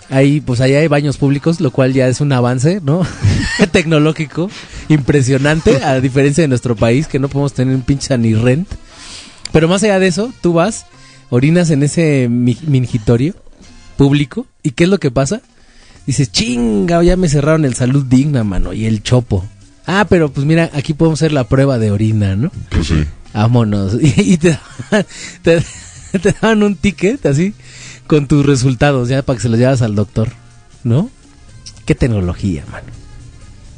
hay, pues allá hay baños públicos, lo cual ya es un avance, ¿no? Tecnológico, impresionante, a diferencia de nuestro país, que no podemos tener un pinche ni rent. Pero más allá de eso, tú vas, orinas en ese mi- mingitorio público, ¿y qué es lo que pasa? Dices, chinga, ya me cerraron el salud digna, mano, y el chopo. Ah, pero pues mira, aquí podemos hacer la prueba de orina, ¿no? Pues sí. Vámonos. Y, y te, daban- te, te daban un ticket así con tus resultados ya para que se los llevas al doctor, ¿no? Qué tecnología, mano.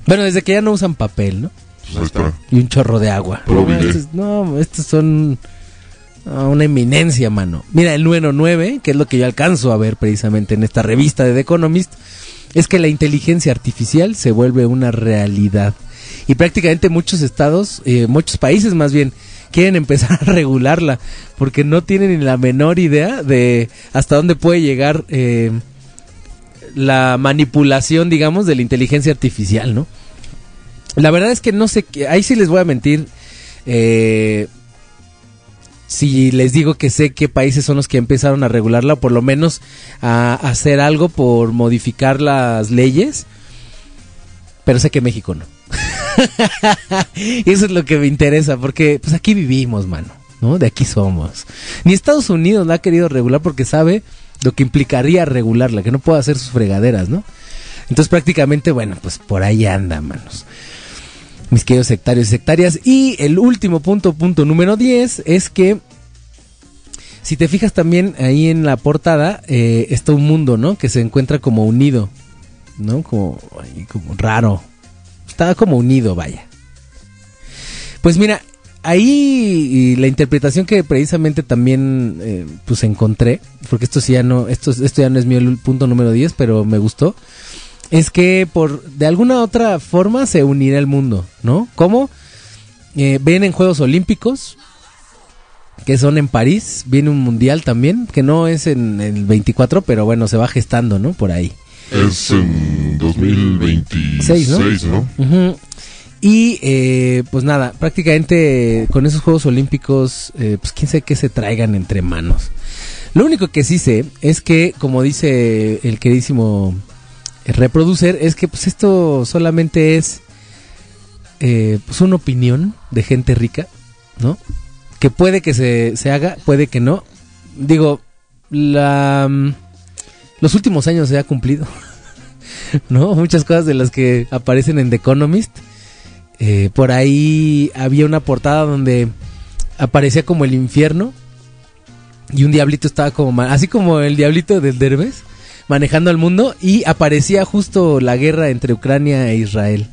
Bueno, desde que ya no usan papel, ¿no? Pues. Y un chorro de agua. No, estos, no, estos son ah, una eminencia, mano. Mira, el 9 que es lo que yo alcanzo a ver precisamente en esta revista de The Economist, es que la inteligencia artificial se vuelve una realidad. Y prácticamente muchos estados, eh, muchos países más bien, quieren empezar a regularla, porque no tienen ni la menor idea de hasta dónde puede llegar eh, la manipulación, digamos, de la inteligencia artificial, ¿no? La verdad es que no sé, ahí sí les voy a mentir. eh, si les digo que sé qué países son los que empezaron a regularla, o por lo menos a hacer algo por modificar las leyes, pero sé que México no. Eso es lo que me interesa, porque pues aquí vivimos, mano, ¿no? De aquí somos. Ni Estados Unidos la ha querido regular porque sabe lo que implicaría regularla, que no puede hacer sus fregaderas, ¿no? Entonces prácticamente, bueno, pues por ahí anda, manos. Mis queridos sectarios y sectarias. Y el último punto, punto número 10, es que si te fijas también ahí en la portada, eh, está un mundo, ¿no? Que se encuentra como unido, ¿no? Como, como raro. Está como unido, vaya. Pues mira, ahí la interpretación que precisamente también eh, pues encontré, porque esto sí ya no, esto, esto ya no es mi punto número 10, pero me gustó, es que por de alguna otra forma se unirá el mundo, ¿no? ¿Cómo? Eh, ven en Juegos Olímpicos, que son en París, viene un mundial también, que no es en el 24, pero bueno, se va gestando, ¿no? Por ahí. Es en 2026, Seis, ¿no? ¿no? Y eh, pues nada, prácticamente con esos Juegos Olímpicos, eh, pues quién sabe qué se traigan entre manos. Lo único que sí sé es que, como dice el queridísimo reproducer, es que pues esto solamente es eh, pues una opinión de gente rica, ¿no? Que puede que se, se haga, puede que no. Digo, la, mm, los últimos años se ha cumplido, ¿no? Muchas cosas de las que aparecen en The Economist. Eh, por ahí había una portada donde aparecía como el infierno y un diablito estaba como así como el diablito del Derbez manejando al mundo y aparecía justo la guerra entre Ucrania e Israel.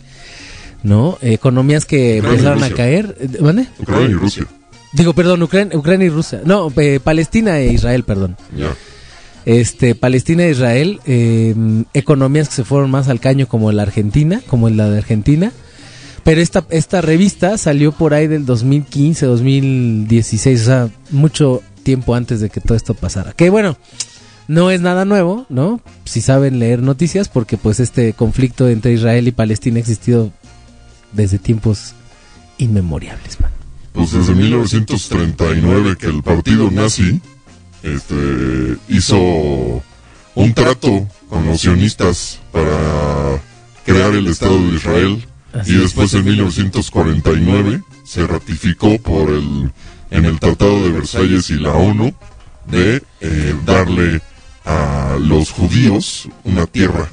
¿No? Economías que Ucrania empezaron a caer. Eh, ¿Mande? Ucrania y Rusia. Digo, perdón, Ucrania, Ucrania y Rusia. No, eh, Palestina e Israel, perdón. Ya. Este, Palestina e Israel, eh, economías que se fueron más al caño como la Argentina, como la de Argentina. Pero esta, esta revista salió por ahí del 2015, 2016, o sea, mucho tiempo antes de que todo esto pasara. Que bueno, no es nada nuevo, ¿no? Si saben leer noticias, porque pues este conflicto entre Israel y Palestina ha existido desde tiempos inmemoriales, man. Pues desde 1939 que el partido nazi este, hizo un trato con los sionistas para crear el Estado de Israel Así y es. después en 1949 se ratificó por el en el Tratado de Versalles y la ONU de eh, darle a los judíos una tierra,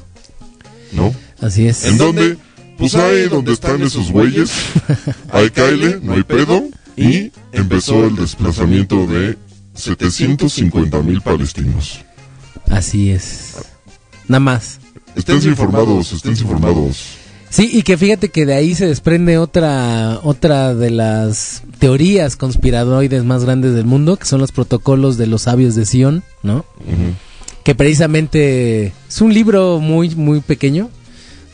¿no? Así es. ¿En dónde? Pues ahí donde están esos güeyes. Ahí cáele, no hay pedo. Y empezó el desplazamiento de 750 mil palestinos. Así es. Nada más. Estén informados, estén informados. Sí, y que fíjate que de ahí se desprende otra, otra de las teorías conspiradoides más grandes del mundo, que son los protocolos de los sabios de Sion, ¿no? Que precisamente es un libro muy, muy pequeño,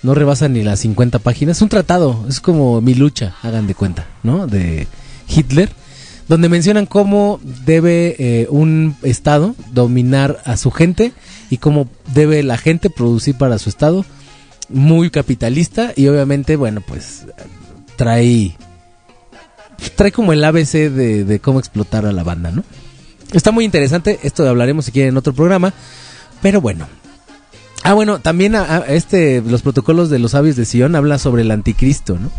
no rebasa ni las 50 páginas, es un tratado, es como mi lucha, hagan de cuenta, ¿no? De Hitler, donde mencionan cómo debe eh, un Estado dominar a su gente y cómo debe la gente producir para su Estado muy capitalista y obviamente, bueno, pues trae trae como el ABC de, cómo explotar a la banda, ¿no? Está muy interesante, esto hablaremos si quieren en otro programa, pero bueno. Ah, bueno, también a- a este los protocolos de los sabios de Sion habla sobre el anticristo, ¿no?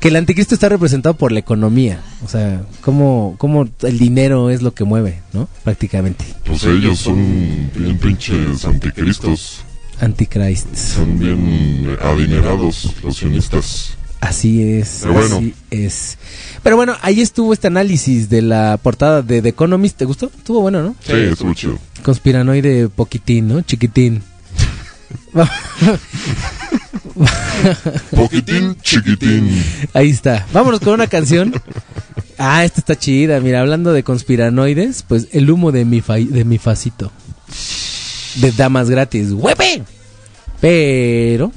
Que el anticristo está representado por la economía, o sea, cómo, cómo el dinero es lo que mueve, ¿no? Prácticamente. Pues ellos son bien pinches anticristos. Antichrist. Son bien adinerados los sionistas. Así es, Pero bueno. así es. Pero bueno, ahí estuvo este análisis de la portada de The Economist. ¿Te gustó? Estuvo bueno, ¿no? Sí, estuvo chido. Conspiranoide poquitín, ¿no? Chiquitín. Poquitín, chiquitín. Ahí está. Vámonos con una canción. Ah, esta está chida. Mira, hablando de conspiranoides, pues el humo de mi, fa- de mi facito. De damas gratis. ¡Huepe! Pero...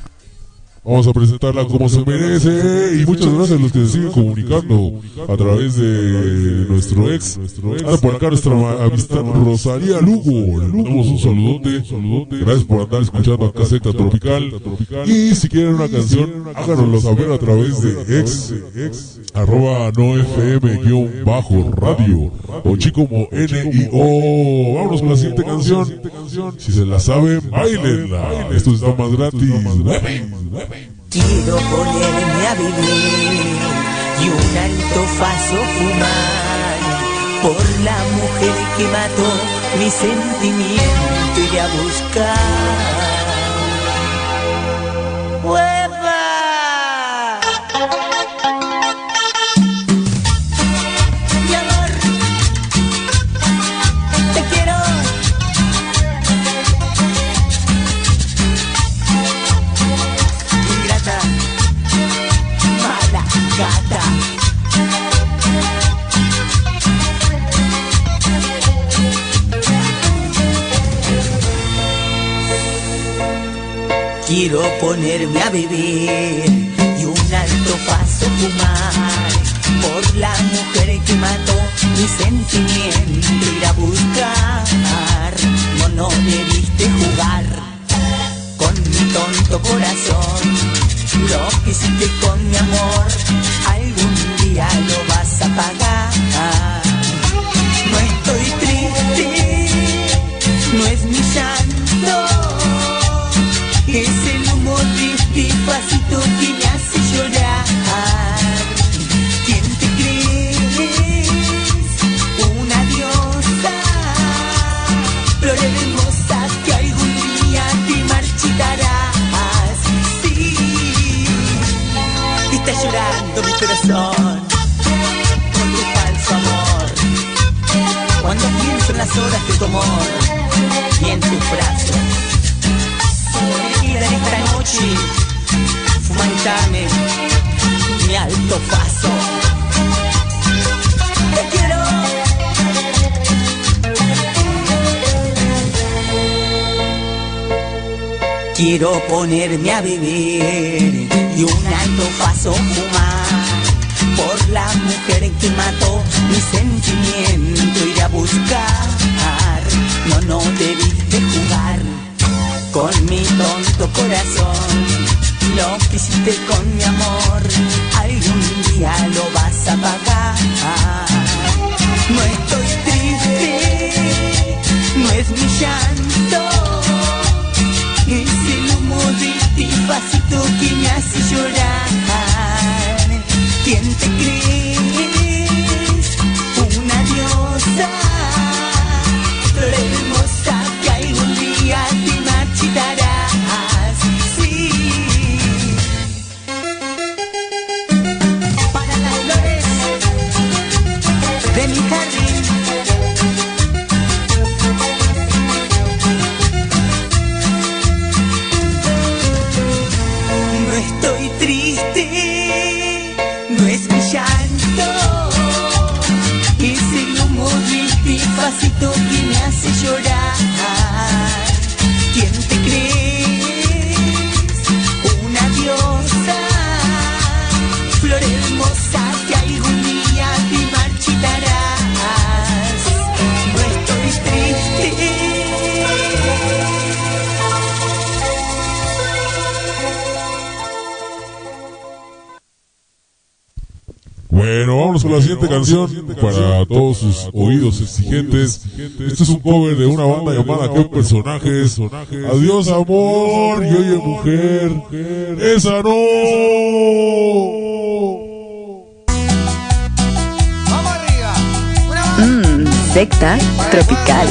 Vamos a presentarla como se merece y muchas gracias a los que se siguen comunicando a través de nuestro ex. Anda por acá nuestra amistad Rosalía Lugo. Le mandamos un saludote. Gracias por andar escuchando acá Secta Tropical. Y si quieren una canción, háganoslo saber a través de ex, arroba no fm guion bajo radio o chico como n i o. Vámonos con la siguiente canción. Si se la saben, bailenla. Esto está más gratis. Quiero ponerme a vivir y un alto faso fumar por la mujer que mató mi sentimiento iré a buscar. Quiero ponerme a vivir y un alto paso fumar por la mujer que mató mi sentimiento ir a buscar. No, no debiste jugar con mi tonto corazón. Lo que hiciste con mi amor, algún día lo vas a pagar. despacito que me hace llorar. ¿Quién te crees? Una diosa, flor que algún día te marchitarás. Sí, está llorando mi corazón por tu falso amor. Cuando pienso en las horas de tu amor y en tus brazos, me queda esta noche fumantarme mi alto paso. Te quiero. Quiero ponerme a vivir y un alto paso fumar por la mujer que mató mi sentimiento ir a buscar. No, no debiste jugar con mi tonto corazón. Lo que hiciste con mi amor, algún día lo vas a pagar. No estoy triste, no es mi llanto. Es el humo de ti pasito que me hace llorar. ¿Quién te crees? Una diosa, Bueno, vámonos con la siguiente canción para todos sus oídos exigentes. Este es un cover de una banda llamada ¿Qué personajes? Adiós amor y oye mujer, esa no. Mmm, secta tropical.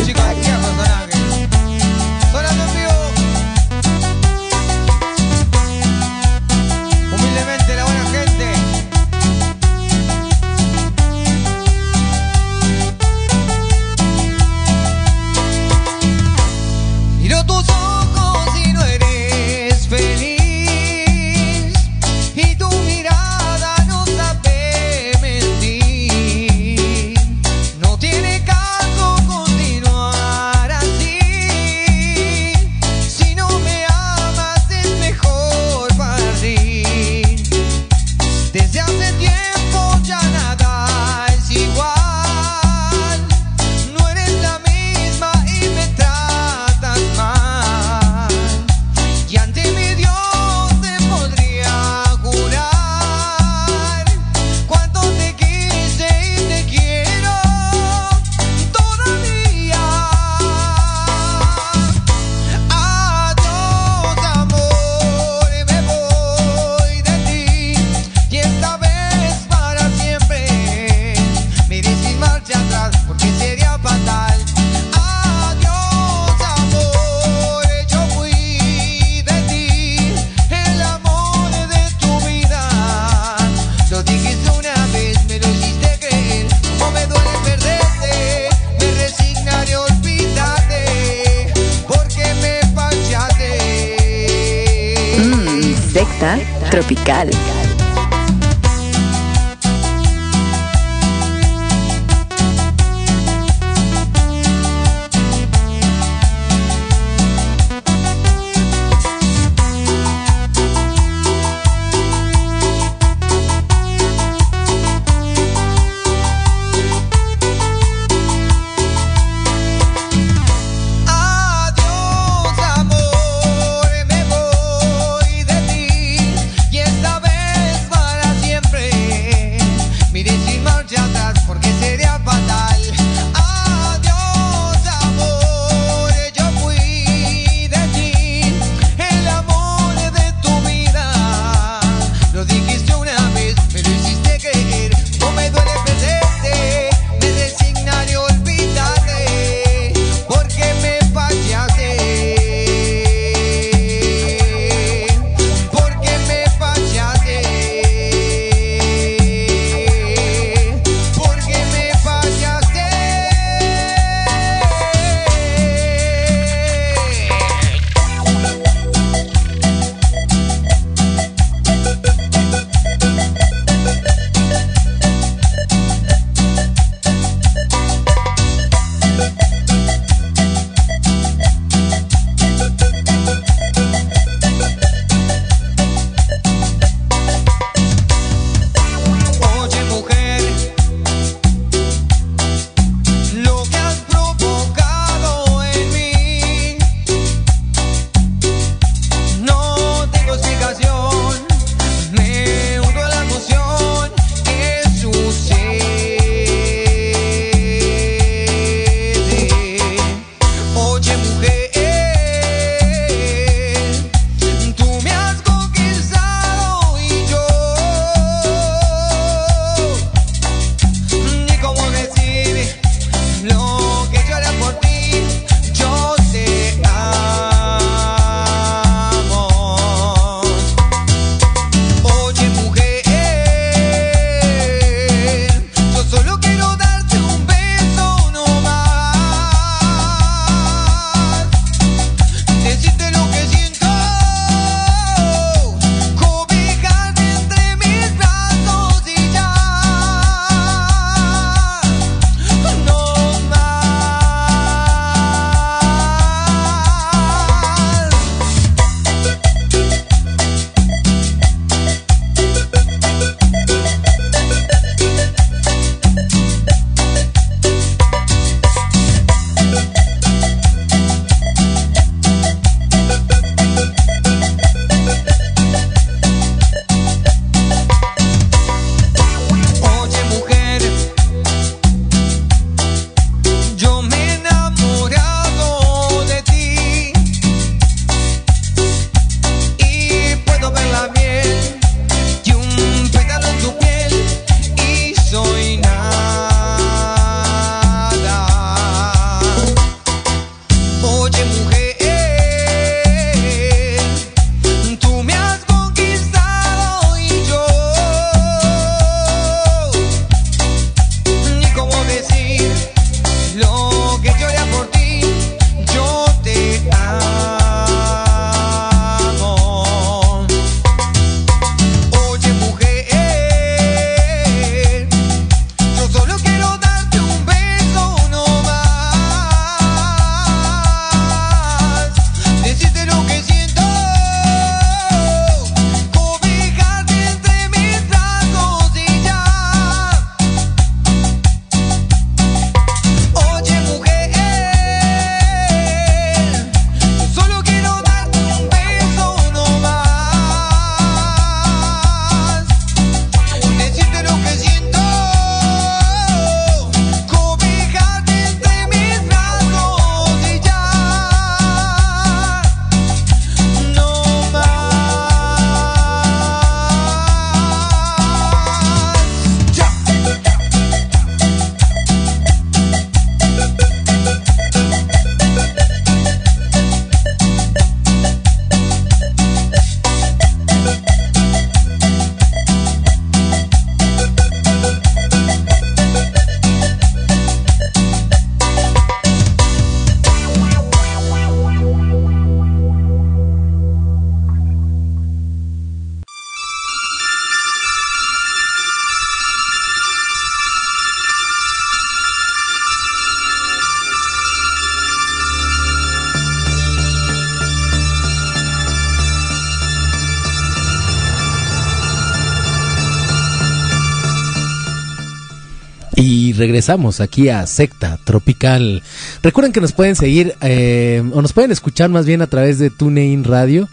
Aquí a Secta Tropical. Recuerden que nos pueden seguir eh, o nos pueden escuchar más bien a través de TuneIn Radio.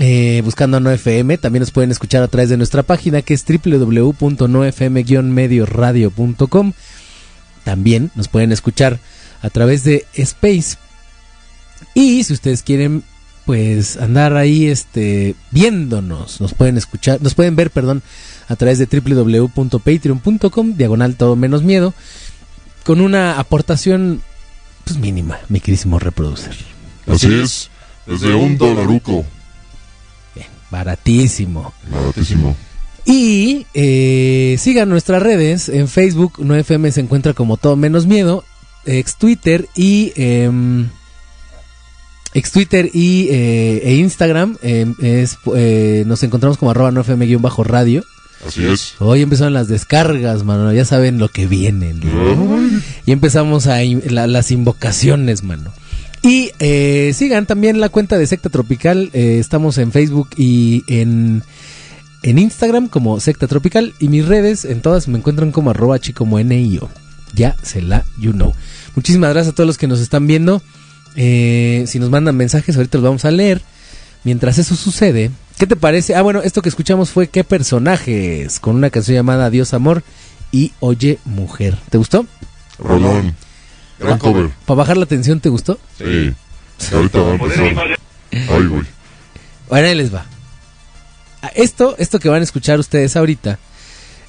eh, buscando No FM, también nos pueden escuchar a través de nuestra página que es www.nofm-medioradio.com. También nos pueden escuchar a través de Space. Y si ustedes quieren pues andar ahí este viéndonos, nos pueden escuchar, nos pueden ver, perdón, a través de www.patreon.com diagonal todo menos miedo con una aportación pues mínima, mi querísimo reproducer. Así es, desde un dolaruco. Baratísimo. Baratísimo. Y eh, sigan nuestras redes. En Facebook, 9FM se encuentra como todo menos miedo. Ex Twitter y. em, ex Twitter y eh, e Instagram em, es, eh, nos encontramos como arroba 9FM-radio. Así es. Hoy empezaron las descargas, mano. Ya saben lo que viene. ¿no? Y empezamos a in- la- las invocaciones, mano. Y eh, sigan también la cuenta de Secta Tropical. eh, estamos en Facebook y en, en Instagram como Secta Tropical. Y mis redes en todas me encuentran como arroba chicomo NIO. Ya se la you know. Muchísimas gracias a todos los que nos están viendo. Eh, si nos mandan mensajes, ahorita los vamos a leer. Mientras eso sucede, ¿qué te parece? Ah, bueno, esto que escuchamos fue ¿Qué personajes? Con una canción llamada Dios Amor y Oye Mujer. ¿Te gustó? Rolón. Gran cover. Para bajar la tensión, ¿te gustó? Sí. Ahorita va a empezar. Ay, güey. Bueno, ahí les va. Ah, Esto, esto que van a escuchar ustedes ahorita,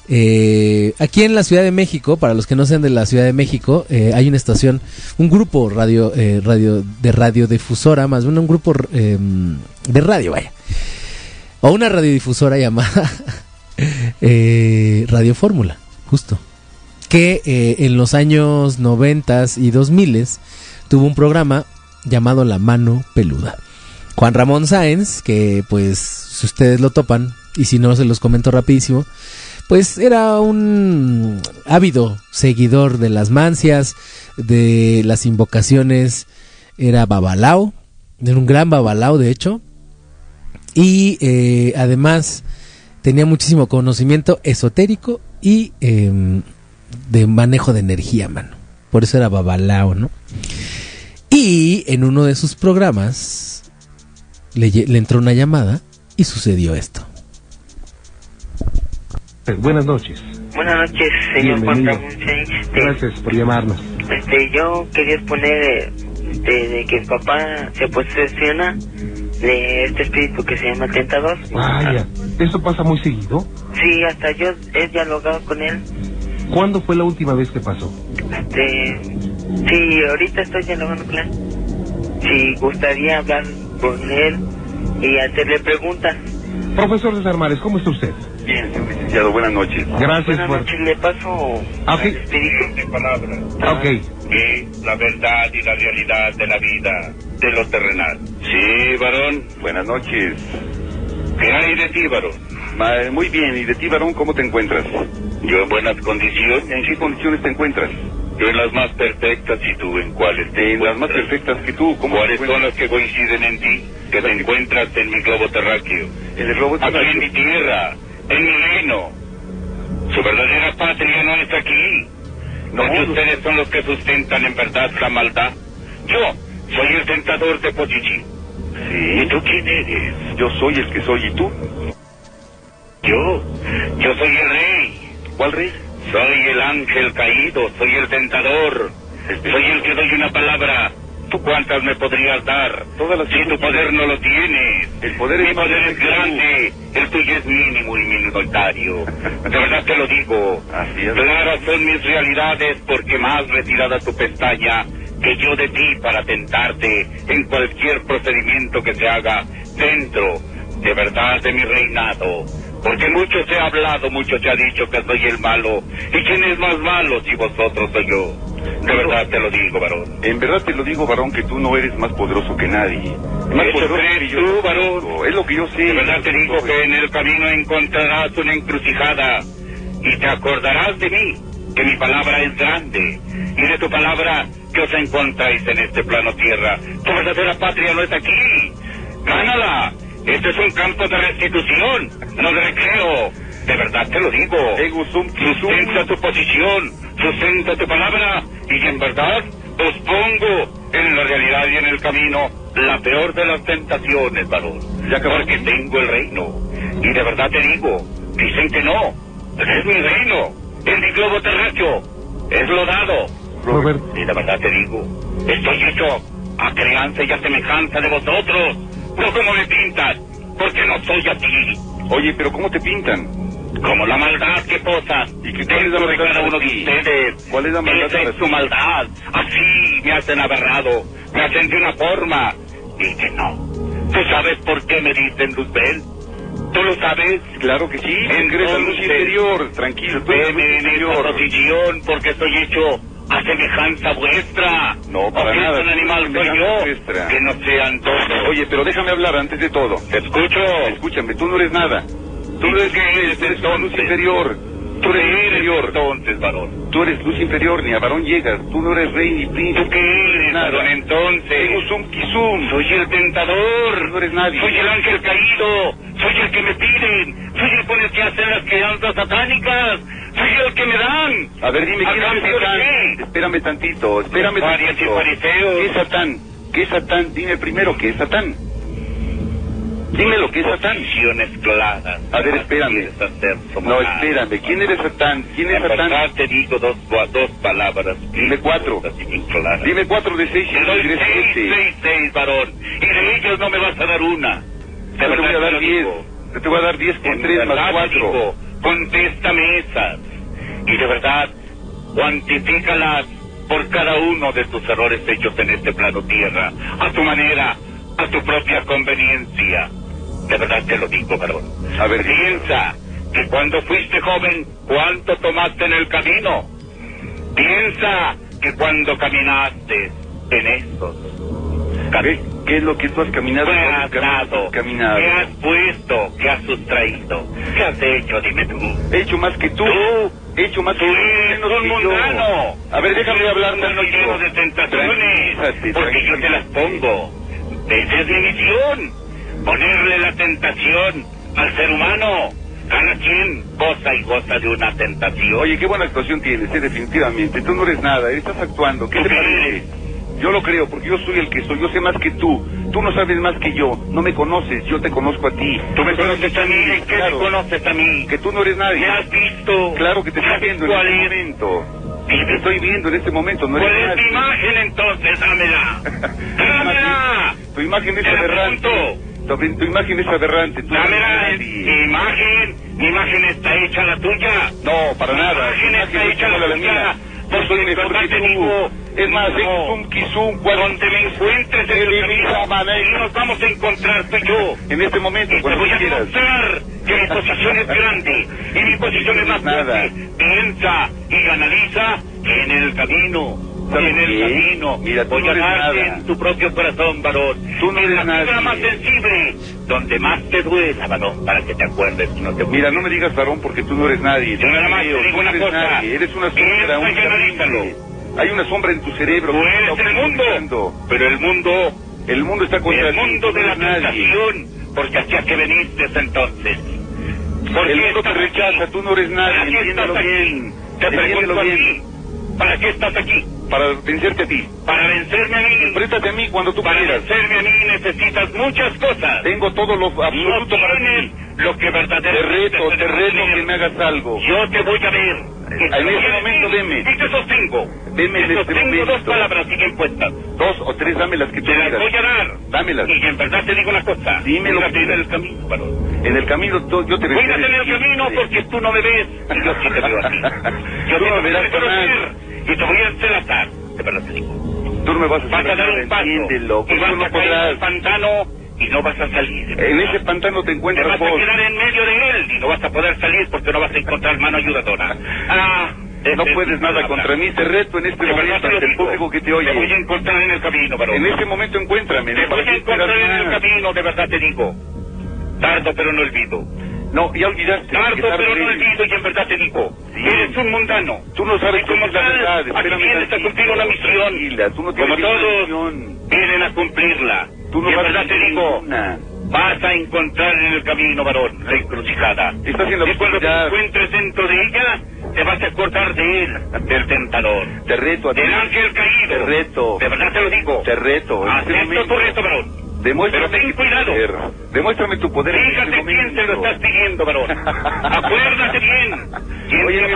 eh, aquí en la Ciudad de México, para los que no sean de la Ciudad de México, eh, hay una estación, un grupo radio, eh, radio de radiodifusora, más bien un grupo eh, de radio, vaya, o una radiodifusora llamada eh, Radio Fórmula, justo, que eh, en los años 90 y 2000 tuvo un programa llamado La Mano Peluda. Juan Ramón Sáenz, que pues si ustedes lo topan, y si no se los comento rapidísimo, pues era un ávido seguidor de las mancias, de las invocaciones, era babalao, era un gran babalao de hecho, y eh, además tenía muchísimo conocimiento esotérico y em, de manejo de energía, mano. Por eso era babalao, ¿no? Y en uno de sus programas le, le entró una llamada y sucedió esto. Buenas noches. Buenas noches, señor Juan. Ramón. Este, Gracias por llamarnos. este, yo quería exponer eh, de, de que papá se posesiona de este espíritu que se llama tentador. Vaya, ¿eso pasa muy seguido? Sí, hasta yo he dialogado con él. ¿Cuándo fue la última vez que pasó? Este, sí, ahorita estoy dialogando con él. Si gustaría hablar con él y hacerle preguntas. Profesor César Mares, ¿cómo está usted? Bien, señor licenciado, buenas noches. Gracias Buenas por... noches, le paso Ah, espíritu. De palabras. Ok. Que la verdad y la realidad de la vida, de lo terrenal. Sí, varón, buenas noches. ¿Qué hay de ti, varón? Ma- muy bien, ¿y de ti, varón, cómo te encuentras? Yo en buenas condiciones. ¿En qué condiciones te encuentras? Yo en las más perfectas y tú en cuáles te En las más perfectas que tú, ¿cómo ¿Cuáles son las que coinciden en ti? Que te encuentras en mi globo terráqueo. En el globo terráqueo. Aquí en mi tierra, en mi reino. Su verdadera patria no es aquí. Porque ustedes son los que sustentan en verdad la maldad. Yo soy el tentador de Pochichi. Sí. ¿Y tú quién eres? Yo soy el que soy. ¿Y tú? Yo. Yo soy el rey. ¿Cuál rey? Soy el ángel caído. Soy el tentador. Soy el que doy una palabra. ¿Tú cuántas me podrías dar? Todas las si tu poder no lo tienes. El poder Mi poder es grande. El tuyo es mínimo y minoritario. De verdad te lo digo. Así es. Claras son mis realidades porque más retirada tu pestaña que yo de ti para tentarte en cualquier procedimiento que se haga dentro de verdad de mi reinado. Porque mucho se ha hablado, mucho se ha dicho que soy el malo. ¿Y quién es más malo si vosotros soy yo? De verdad te lo digo, varón. En verdad te lo digo, varón, que tú no eres más poderoso que nadie. Más ¿Eso crees tú, varón? Es lo que yo sé. De verdad te digo que en el camino encontrarás una encrucijada y te acordarás de mí, que mi palabra es grande. Y de tu palabra que os encontráis en este plano tierra. Tu verdadera patria no es aquí. Gánala. Este es un campo de restitución, no de recreo. De verdad te lo digo. Sustenta tu posición. sustenta tu palabra y en verdad os pongo en la realidad y en el camino la peor de las tentaciones, varón. Ya que porque tengo el reino. Y de verdad te digo, dicen que no. Es mi reino. Es mi globo terráqueo. Es lo dado. Robert. Y de verdad te digo, estoy hecho a crianza y a semejanza de vosotros. No como me pintan, porque no soy así. Oye, pero ¿cómo te pintan? Como la maldad que posa ¿Y qué cuál es la dentro de maldad cada uno de ustedes. ¿Cuál es la maldad Esa es su maldad. Así me hacen aberrado, me hacen de una forma. Y que no. ¿Tú sabes por qué me dicen Luzbel? ¿Tú lo sabes? Claro que sí, ingresa luz interior, tranquilo, tú Veme en posición porque estoy hecho a semejanza vuestra. No, para ¿O que nada, es un animal soy yo? vuestra. Que no sean todos. Oye, pero déjame hablar antes de todo. Te escucho. Escúchame, tú no eres nada. Tú no eres, ¿Qué eres eres luz inferior. Tú eres luz ¿Qué eres inferior. entonces, varón? Tú eres luz inferior, ni a varón llegas. Tú no eres rey ni príncipe. ¿Tú qué eres, Nada. varón, entonces? Kizum. Soy el tentador. No eres nadie. Soy el ángel caído. Soy el que me piden. Soy el con el que hacen las crianzas satánicas. Soy el que me dan. A ver, dime, ¿A ¿quién es Satán? Espérame tantito, espérame tantito. ¿Qué es Satán? ¿Qué es Satán? Dime primero, ¿qué es Satán? Dime lo que es Satán. Claras. A ver, espérame. No, espérame. ¿Quién eres Satán? ¿Quién es Satán? te digo dos, dos palabras. Dime cuatro. Dime cuatro de seis y Te doy seis, siete. seis, seis, varón. Y de ellos no me vas a dar una. Yo te voy a dar diez. Yo te voy a dar diez En tres más te cuatro. digo, contéstame esas. Y de verdad, cuantifícalas por cada uno de tus errores hechos en este plano tierra, a tu manera, a tu propia conveniencia. De verdad te lo digo, varón. A ver, Piensa que cuando fuiste joven, ¿cuánto tomaste en el camino? Piensa que cuando caminaste en esos ¿Qué, qué es lo que tú has caminado? ¿Qué ¿Cuántos has dado? caminado? ¿Qué has puesto? ¿Qué has sustraído? ¿Qué has hecho? Dime tú. He hecho más que tú. Tú. He hecho más Tú que eres menos un mundano. A ver, déjame hablar tantito. lleno de tentaciones. Tranquilízate, Porque yo te las pongo. Esa es mi misión. Ponerle la tentación al ser humano. Cada quien goza y goza de una tentación. Oye, qué buena actuación tienes, eh, definitivamente. Tú no eres nada, estás actuando. ¿Qué ¿Tú te parece? eres? Yo lo creo, porque yo soy el que soy. Yo sé más que tú. Tú no sabes más que yo. No me conoces, yo te conozco a ti. Tú me conoces a mí. ¿En qué Claro. me conoces a mí? Que tú no eres nadie. ¿Me has visto? Claro que te estoy ¿Sabes viendo en este es? momento. Te estoy viendo en este momento, no ¿Cuál eres es mi nadie. imagen entonces? Dámela. Dámela. Tu imagen es aberrante. Tu, tu imagen es aberrante. Tú eres Dámela. Mi imagen. Mi imagen está hecha la tuya. No, para Mi nada. Imagen está imagen es hecha la la mía. Yo soy mejor verdad que te tú. digo, Es más, un kizum, cual- Donde me encuentres en el y nos vamos a encontrar tú y yo. En este momento, Y te cuando voy a quieras. demostrar que mi posición es grande y mi posición es más fuerte. Piensa y analiza que en el camino, y ¿Sabes en el camino, Mira, tú no eres nada. en tu propio corazón, varón. Tú no en eres la nadie. más sensible, donde más te duela, varón, para que te acuerdes no te Mira, no me digas varón porque tú no eres nadie. Yo nada más te digo tú no una eres cosa. nadie. Eres una sombra, un. Hay una sombra en tu cerebro. Tú eres el mundo, pero el mundo, El mundo está contra el mundo de la tentación, porque hacia que veniste entonces. ¿Por El mundo te rechaza, tú no eres nadie. ¿Para qué Entiéndelo bien. Te pregunto bien. ¿Para qué estás aquí? Para vencerte a ti. Para vencerme a mí. Préstate a mí cuando tú Para quieras. vencerme a mí necesitas muchas cosas. Tengo todo lo No absoluto para tienes ti. lo que Te verdaderamente reto, se te reto que me hagas algo. Yo te voy a ver. En ese momento veme. Y te sostengo. Veme en te este sostengo dos momento. palabras y bien puestas. Dos o tres, dame las que tú Te las quieras. voy a dar. Dámelas. Y en verdad te digo una cosa. Dime lo que en quieras. el camino, varón. En el camino yo te Cuídate en el camino porque tú no me ves yo sí te veo a ti. Yo Tú te no voy verás jamás. Y te voy a entrelazar. De verdad te digo. Tú no me vas a Vas a dar un paso entiéndelo. y vas a caer al podrás. pantano y no vas a salir. En ese pantano te Te encuentras vas a vos. quedar en medio de él y no vas a poder salir porque no vas a encontrar mano ayudadora. Ah, No puedes nada contra mí. Te reto en este De momento te ante el público que te Te voy a oye. encontrar en el camino, varón. En ese momento encuéntrame. Te ¿no? ¿Para voy a encontrar en el camino, de verdad te digo. Tardo pero no olvido. No, ya olvidaste. Tarde pero no olvido y en verdad te digo. Sí. Eres un mundano. Tú no sabes cómo es la verdad. Espérame tantito. cumplir una misión. Tranquila, tú no Como todos misión. vienen a cumplirla. Tú no y en verdad te digo, ninguna. vas a encontrar en el camino, varón, la encrucijada. Estás en la y cuando te encuentres dentro de ella, te vas a acordar de él, del tentador. Te reto a ti. Del ángel caído. Te reto. De verdad te lo digo. Te reto. Este Acepto tu reto, varón. Demuéstrame Pero ten tu cuidado. poder. Demuéstrame tu poder en Fíjate este quién te lo estás pidiendo, varón. Acuérdate bien. Oye, te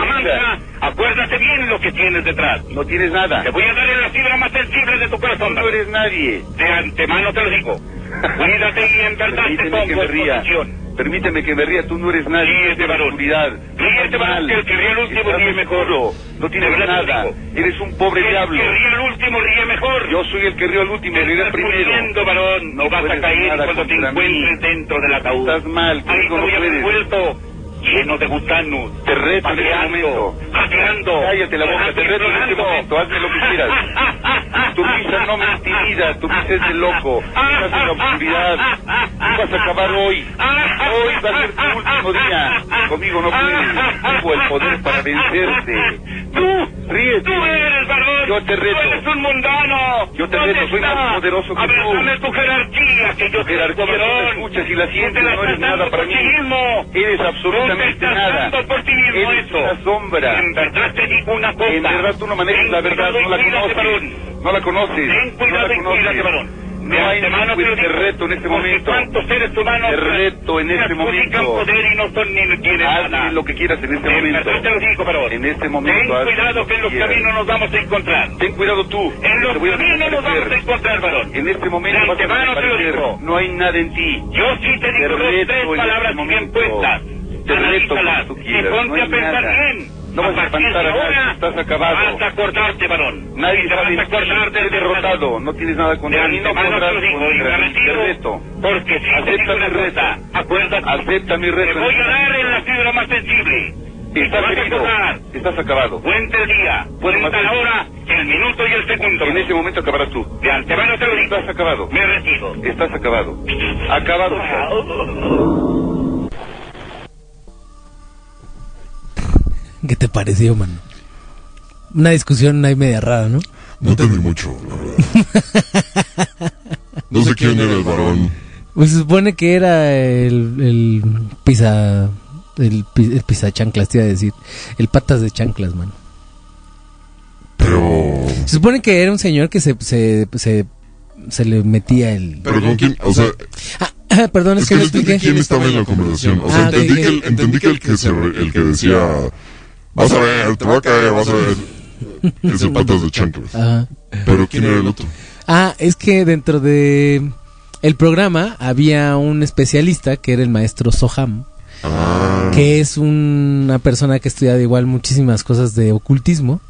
acuérdate bien lo que tienes detrás. No tienes nada. Te voy a dar en la fibra más sensible de tu corazón. No eres nadie. De antemano te lo digo. Cuídate y en verdad te Permíteme que pongo me en ríe. posición. Permíteme que me ría, tú no eres nadie. De la varón. Ríete, Estás varón, mal. que el que ríe al último Estás ríe mejor. oscuro. No tienes nada. Eres un pobre El diablo. que ríe al último ríe mejor. Yo soy el que río al último, ríe estás primero. muriendo, varón. No y vas a caer cuando te contra mí. encuentres dentro del ataúd. Estás mal, Ahí conmigo te no puedes. envuelto, lleno de gusanos. Te reto en este momento. Cállate la boca, te reto en este momento. Hazme lo que quieras. Tu risa no me intimida, tu risa es de loco. Estás en la oscuridad. Tú vas a acabar hoy. Hoy va a ser tu último día. Conmigo no puedes. Tengo el poder para vencerte. Tú, Ríete. tú eres, varón. Yo te reto. Tú eres un mundano. Yo te ¿Dónde reto, soy más poderoso que tú. dame tu jerarquía, que yo jerarquía varón. escuchas y la sientes, te no eres nada para mí. Eres te absolutamente estás nada. por ti mismo Eres eso. una sombra. En verdad te digo una cosa. En verdad tú no manejas la verdad, no la conoces. No la conoces. Ten No cuidado la cuídate, varón. conoces. No hay ningún te digo. reto en este momento. ¿Cuántos seres humanos Te reto en este momento. poder y no son ni? Hazme lo que quieras en este En momento. te lo digo, varón. En este momento. Ten haz cuidado que en los caminos nos vamos a encontrar. Ten cuidado tú. En los caminos nos vamos a encontrar, varón. En este momento vas a. No hay nada en ti. Yo sí te digo tres en palabras este bien puestas. Te reto como tú y quieras. ponte No a pensar nada. bien. No vas a partir de espantar a nadie. ahora, Estás acabado. Vas a acordarte, varón. Nadie te vas a de acordar Eres derrotado. No tienes nada De contra mí. No te podrás contra. Te reto. Porque si te Acepta mi reto. acuérdate. Acepta mi Te reto. voy a dar en la fibra más sensible. Te Estás vas a herido. Estás acabado. Cuenta el día, cuenta la hora, el minuto y el segundo. En ese momento acabarás tú. De antemano te lo digo. Estás acabado. Me retiro. Estás acabado. Acabado. ¿Qué te pareció, mano? Una discusión ahí media rara, ¿no? No entendí mucho, la verdad. No sé quién era el varón. Pues se supone que era el, el pisa... El, el pisa chanclas, te iba a decir. El patas de chanclas, mano. Pero. Se supone que era un señor que se, se, se, se le metía el... Pero con quién, o sea, Ah, perdón, es, es que que no no expliqué. quién estaba en la conversación. O sea, Ah, entendí, que el, entendí que el que se el que decía vas a ver, te va a caer, vas a ver. Es el patas de chanclas. Ajá. Pero quién era el otro? Ah, es que dentro de el programa había un especialista que era el maestro Soham, Ah, que es una persona que ha estudiado igual muchísimas cosas de ocultismo,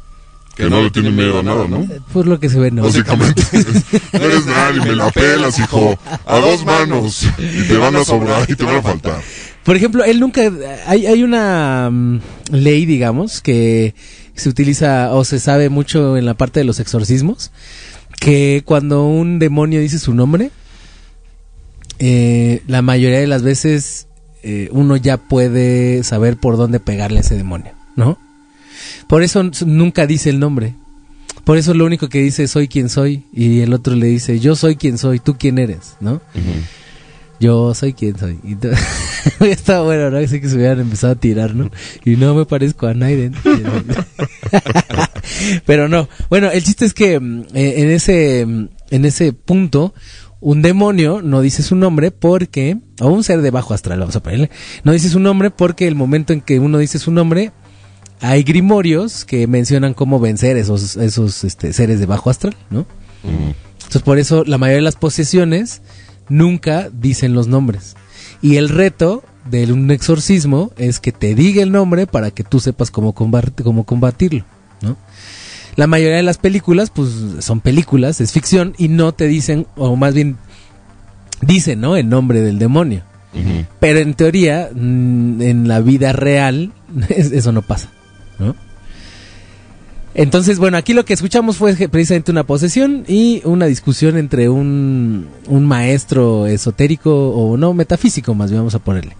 que no le tiene miedo a nada, ¿no? por lo que se ve, ¿no? Básicamente, no eres nadie, me la pelas, hijo. A dos manos. Y te van a sobrar y te van a faltar. Por ejemplo, él nunca hay hay una mm, ley, digamos, que se utiliza o se sabe mucho en la parte de los exorcismos, que cuando un demonio dice su nombre, eh, la mayoría de las veces eh, uno ya puede saber por dónde pegarle a ese demonio, ¿no? Por eso nunca dice el nombre. Por eso lo único que dice es soy quien soy y el otro le dice yo soy quien soy, tú quién eres, ¿no? Yo soy quien soy. Y Estaba bueno, ¿no? Así que se hubieran empezado a tirar, ¿no? Y no me parezco a Naiden. Pero no. Bueno, el chiste es que mm, eh, en ese mm, en ese punto un demonio no dice su nombre porque o un ser de bajo astral, vamos a ponerle, no dice su nombre porque el momento en que uno dice su nombre hay grimorios que mencionan cómo vencer esos esos este, seres de bajo astral, ¿no? Entonces por eso la mayoría de las posesiones nunca dicen los nombres. Y el reto de un exorcismo es que te diga el nombre para que tú sepas cómo, cómo combatirlo, ¿no? La mayoría de las películas, pues son películas, es ficción, y no te dicen, o más bien dicen, ¿no? El nombre del demonio. Pero en teoría, mm, en la vida real, es- eso no pasa, ¿no? Entonces, bueno, aquí lo que escuchamos fue precisamente una posesión y una discusión entre un, un maestro esotérico o no, metafísico más bien vamos a ponerle,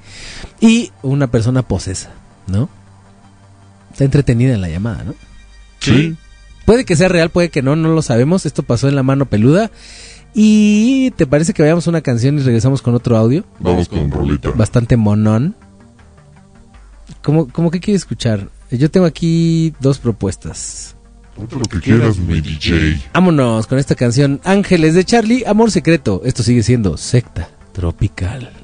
y una persona posesa, ¿no? Está entretenida en la llamada, ¿no? Sí. Puede que sea real, puede que no, no lo sabemos. Esto pasó en la mano peluda. Y te parece que vayamos a una canción y regresamos con otro audio. Vamos con rolita. Bastante monón. ¿Cómo, cómo que quiere escuchar? Yo tengo aquí dos propuestas. Ponte lo que quieras, mi DJ. Vámonos con esta canción Ángeles de Charlie, Amor Secreto. Esto sigue siendo secta tropical.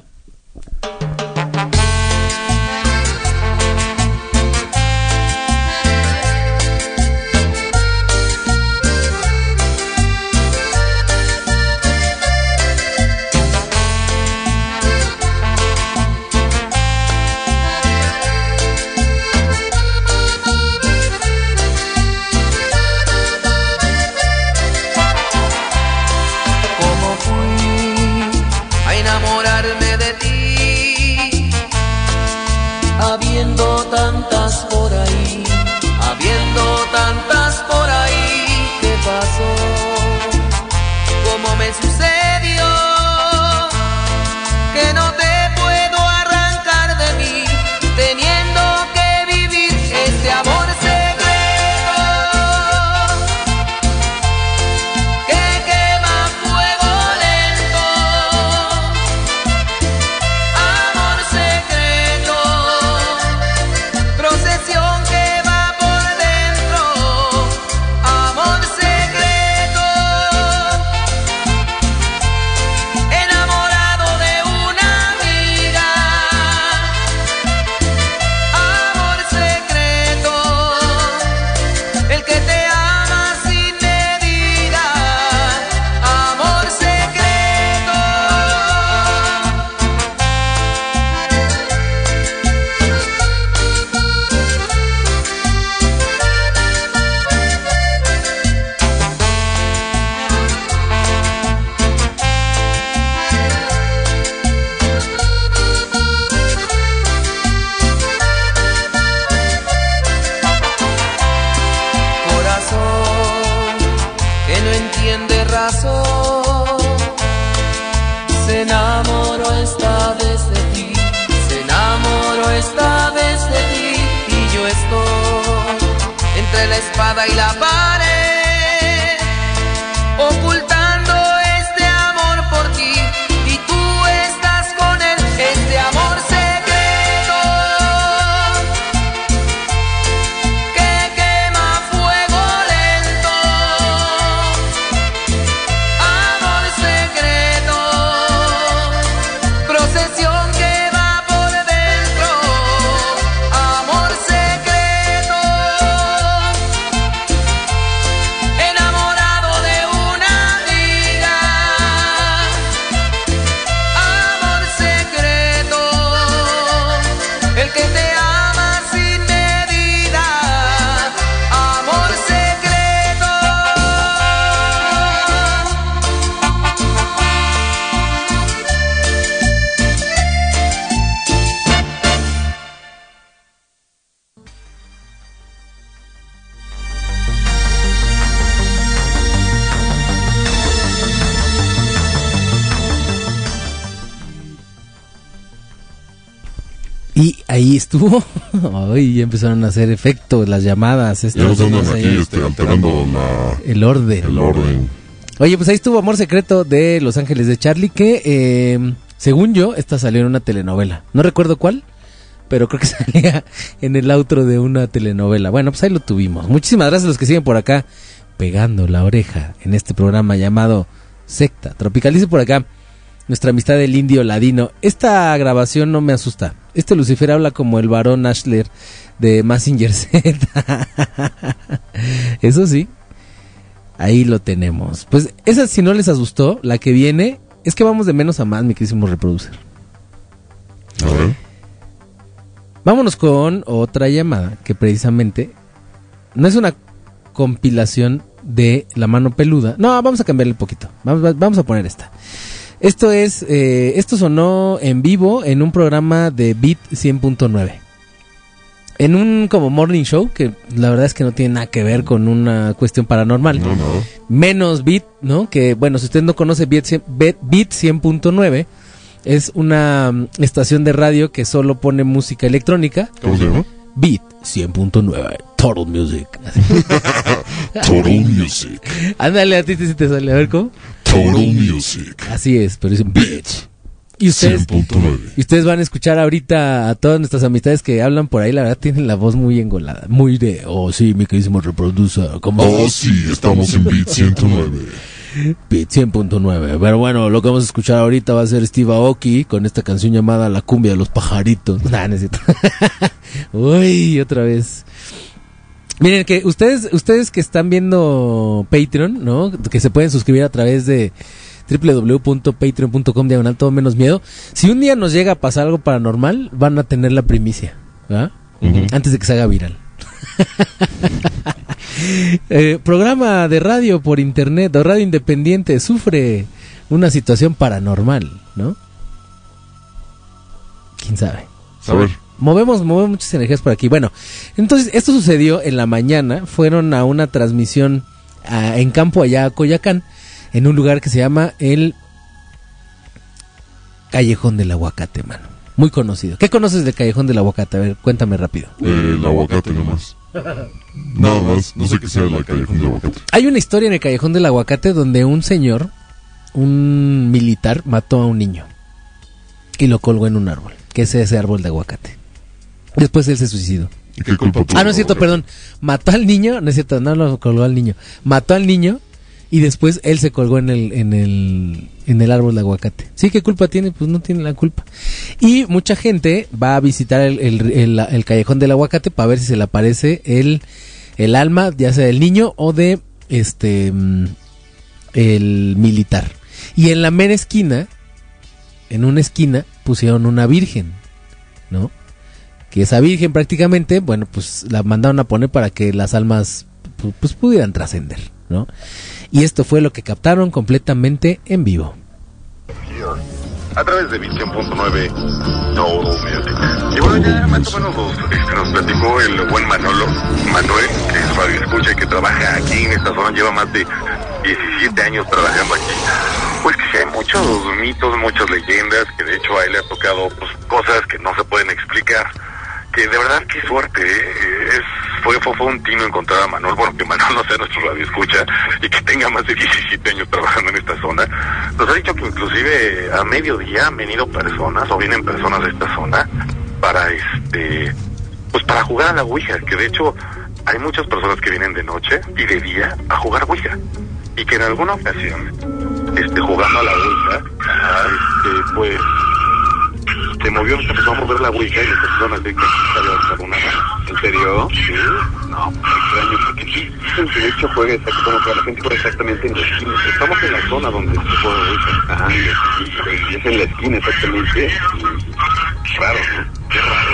Ay, ya empezaron a hacer efecto las llamadas. Ya estas nos andan aquí ahí. este, alterando la, El orden. el orden. Oye, pues ahí estuvo Amor Secreto de Los Ángeles de Charlie, que eh, según yo, esta salió en una telenovela. No recuerdo cuál, pero creo que salía en el outro de una telenovela. Bueno, pues ahí lo tuvimos. Muchísimas gracias a los que siguen por acá pegando la oreja en este programa llamado Secta Tropical. Dice por acá nuestra amistad del indio ladino. Esta grabación no me asusta. Este Lucifer habla como el varón Ashler de Massinger Z. Eso sí, ahí lo tenemos. Pues esa si no les asustó, la que viene es que vamos de menos a más, mi querísimo reproducer. A ver. Vámonos con otra llamada que precisamente no es una compilación de La mano peluda. No, vamos a cambiarle un poquito. Vamos, vamos a poner esta. Esto es, eh, esto sonó en vivo en un programa de Beat 100.9. En un como morning show, que la verdad es que no tiene nada que ver con una cuestión paranormal. No, no. Menos Beat, ¿no? Que bueno, si usted no conoce Beat 100 Beat- Beat 100.9, es una mm, estación de radio que solo pone música electrónica. ¿Cómo se llama? Beat 100.9, Total Music. Total Music. Ándale, a ti sí te sale, a ver cómo. Total Music. Así es, pero es un bitch. Y ustedes, 100.9. y ustedes van a escuchar ahorita a todas nuestras amistades que hablan por ahí, la verdad tienen la voz muy engolada, muy de, oh sí, mi queridísimo reproduce, como Oh, sí, estamos en Beat 109. Beat 100.9. Pero bueno, lo que vamos a escuchar ahorita va a ser Steve Aoki con esta canción llamada La cumbia de los pajaritos. Nah, no es cierto. Uy, otra vez. Miren que ustedes, ustedes que están viendo Patreon, ¿no? Que se pueden suscribir a través de www.patreon.com diagonal todo menos miedo. Si un día nos llega a pasar algo paranormal, van a tener la primicia, ¿verdad? Antes de que se haga viral. Eh, programa de radio por internet o radio independiente sufre una situación paranormal, ¿no? ¿Quién sabe? Saber. Movemos, movemos muchas energías por aquí. Bueno, entonces esto sucedió en la mañana. Fueron a una transmisión a- en campo allá a Coyacán, en un lugar que se llama el Callejón del Aguacate, mano. Muy conocido. ¿Qué conoces del Callejón del Aguacate? A ver, cuéntame rápido. Eh, el aguacate nomás. Nada más, no sé qué sea la callejón del aguacate. Hay una historia en el Callejón del Aguacate donde un señor, un militar, mató a un niño y lo colgó en un árbol, que es ese árbol de aguacate. Después él se suicidó. ¿Y qué culpa Ah, no es cierto, perdón. Mató al niño, no es cierto, no lo colgó al niño. Mató al niño y después él se colgó en el, en el, en el árbol de aguacate. Sí, ¿qué culpa tiene? Pues no tiene la culpa. Y mucha gente va a visitar el, el, el- el callejón del aguacate para ver si se le aparece el, el alma, ya sea del niño o de este mm, el militar. Y en la mera esquina, en una esquina, pusieron una virgen, ¿no? Que esa virgen prácticamente, bueno, pues la mandaron a poner para que las almas pu- pues pudieran trascender, ¿no? Y esto fue lo que captaron completamente en vivo. a través de Visión.9 Todo Music. Y bueno, ya más o menos nos, nos platicó el buen Manolo, Manuel, que es radio escucha y que trabaja aquí en esta zona, lleva más de 17 años trabajando aquí. Pues que hay muchos mitos, muchas leyendas, que de hecho a él le ha tocado pues, cosas que no se pueden explicar. Que de verdad qué suerte, ¿eh? es, fue, fue, fue un tino encontrar a Manuel, bueno, que Manuel no sea nuestro radio escucha y que tenga más de 17 años trabajando en esta zona. Nos ha dicho que inclusive a mediodía han venido personas o vienen personas de esta zona para este pues para jugar a la Ouija, que de hecho hay muchas personas que vienen de noche y de día a jugar Ouija. Y que en alguna ocasión, este, jugando a la Ouija, este, pues se movió, se empezó a mover la Ouija y las personas de que había alzado una mano. ¿En serio? Sí. No, extraño porque sí. Que de hecho juega como que la gente juega exactamente en la esquina. Estamos en la zona donde se juega Ouija. Ajá, y, es en la esquina exactamente. Y raro, ¿no? Qué raro.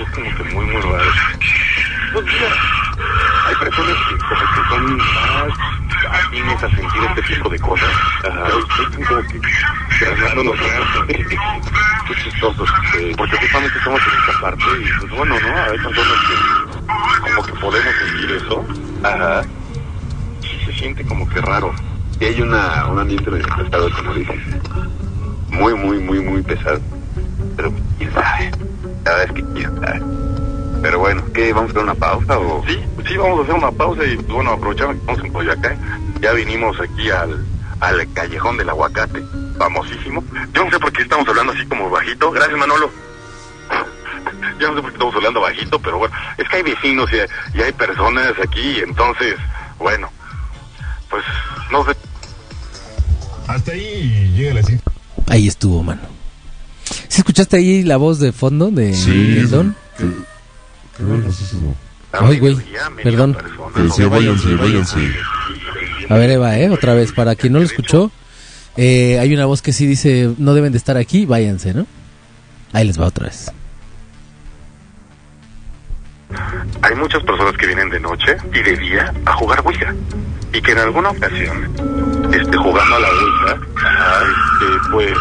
Es como que muy, muy raro. Pues mira, hay personas que como que son más afines a sentir este tipo de cosas. Ajá. Como que trasladándonos raros. Qué chistosos. eh, porque justamente estamos en esta parte y pues bueno, ¿no? Hay personas que como que podemos sentir eso. Ajá. Y se siente como que raro. Y hay una, un ambiente medio pesado, como dicen. Muy, muy, muy, muy pesado. Pero quién sabe. La verdad es que quién sabe. Pero bueno, ¿qué? ¿Vamos a hacer una pausa o...? Sí, sí, vamos a hacer una pausa y pues, bueno, aprovechamos que estamos en Coyacán. Ya vinimos aquí al, al Callejón del Aguacate, famosísimo. Yo no sé por qué estamos hablando así como bajito. Gracias, Manolo. Yo no sé por qué estamos hablando bajito, pero bueno, es que hay vecinos y, y hay personas aquí, entonces, bueno, pues no sé. Hasta ahí llega la cinta. Ahí estuvo, mano. ¿Sí escuchaste ahí la voz de fondo de Sí, Don? Ay, güey, perdón. Váyanse, váyanse. A ver, Eva, ¿eh? Otra vez, para quien no lo escuchó, eh, hay una voz que sí dice, no deben de estar aquí, váyanse, ¿no? Ahí les va otra vez. Hay muchas personas que vienen de noche y de día a jugar Ouija. Y que en alguna ocasión, este, jugando a la Ouija, este, pues,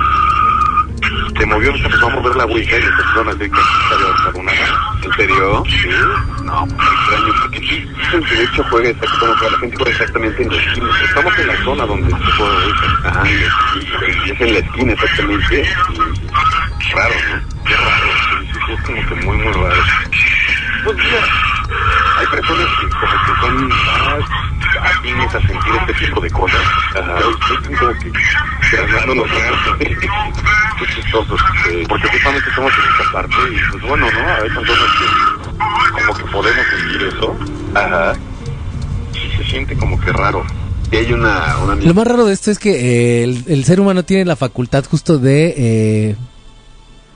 se movió, se empezó a mover la Ouija y las personas de que había alzado una mano. ¿En serio? Sí. No, extraño porque sí. Dicen que de hecho juega que la gente juega exactamente en la esquina. Estamos en la zona donde se juega Ouija. Ajá, y, es en la esquina exactamente. Raro, ¿no? Qué raro. Sí, sí, es como que muy, muy raro. Pues mira, hay personas que que son más afines a sentir este tipo de cosas. Estoy como que chistoso. eh, porque justamente estamos en esta parte y pues bueno, ¿no? Hay personas que como que podemos sentir eso. Ajá. Y se siente como que raro. Y hay una... una Lo más raro de esto es que eh, el, el ser humano tiene la facultad justo de, eh,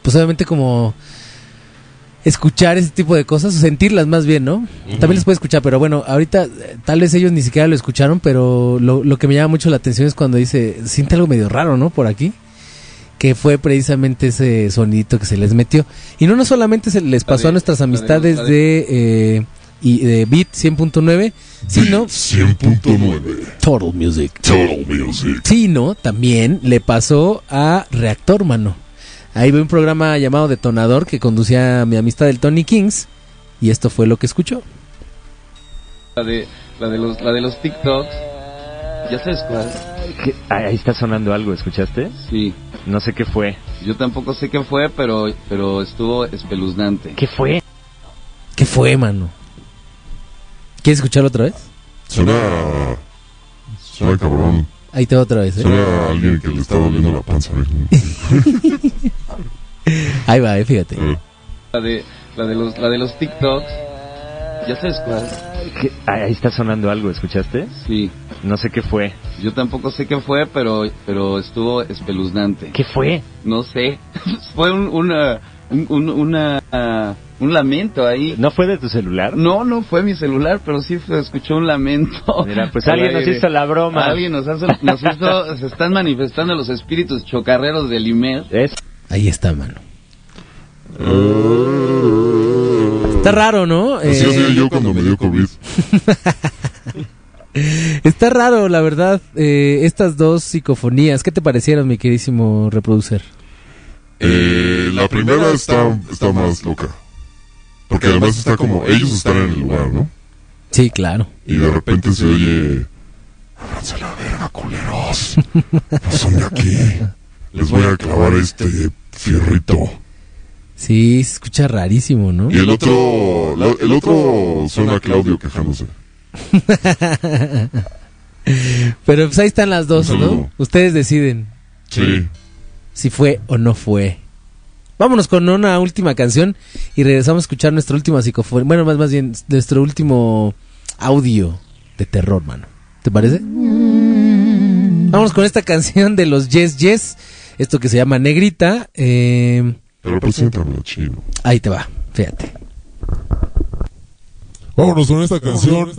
pues obviamente como escuchar ese tipo de cosas, o sentirlas más bien, ¿no? También las puede escuchar, pero bueno, ahorita eh, tal vez ellos ni siquiera lo escucharon, pero lo, lo que me llama mucho la atención es cuando dice, siente algo medio raro, ¿no? Por aquí. Que fue precisamente ese sonidito que se les metió. Y no, no solamente se les pasó a nuestras amistades de, eh, y de Beat 100.9, sino 100.9. Total Music. Total Music. Sino también le pasó a Reactor, mano. Ahí ve un programa llamado Detonador que conducía a mi amistad del Tony Kings. Y esto fue lo que escuchó. La de, la de, los, la de los TikToks. ¿Ya sabes cuál? ¿Qué? Ah, Ahí está sonando algo, ¿escuchaste? Sí. No sé qué fue. Yo tampoco sé qué fue, pero, pero estuvo espeluznante. ¿Qué fue? ¿Qué fue, mano? ¿Quieres escucharlo otra vez? Suena. Suena cabrón. Ahí te va otra vez, ¿eh? Suena a alguien que le está doliendo la panza. Ahí va, eh, fíjate. La de, la de, los, la de los TikToks. ¿Ya sabes cuál? ¿Qué? Ah, Ahí está sonando algo, ¿escuchaste? Sí. No sé qué fue. Yo tampoco sé qué fue, pero, pero estuvo espeluznante. ¿Qué fue? No sé. fue un, una, un, un- una, un lamento ahí. ¿No fue de tu celular? No, no fue mi celular, pero sí se escuchó un lamento. Mira, pues Al alguien nos hizo la broma. Alguien nos, hace- nos hizo, se están manifestando los espíritus chocarreros del IMER. Ahí está, mano. Está raro, ¿no? Así Eh, hacía yo cuando me dio COVID. Está raro, la verdad, eh, estas dos psicofonías. ¿Qué te parecieron, mi queridísimo reproducer? Eh, la primera está, está más loca. Porque además está como, ellos están en el lugar, ¿no? Sí, claro. Y de repente se oye, ábranse la verga, culeros. No son de aquí. Les voy a clavar este fierrito. Sí, se escucha rarísimo, ¿no? Y el otro, la- el otro suena a Claudio quejándose. Pero pues ahí están las dos, ¿no? Ustedes deciden Sí. si fue o no fue. Vámonos con una última canción y regresamos a escuchar nuestra última psicofonía. Bueno, más, más bien, nuestro último audio de terror, mano. ¿Te parece? Vamos con esta canción de los Yes Yes. Esto que se llama Negrita. Eh, Pero preséntamelo, chino. ahí te va, fíjate. Vámonos con esta canción.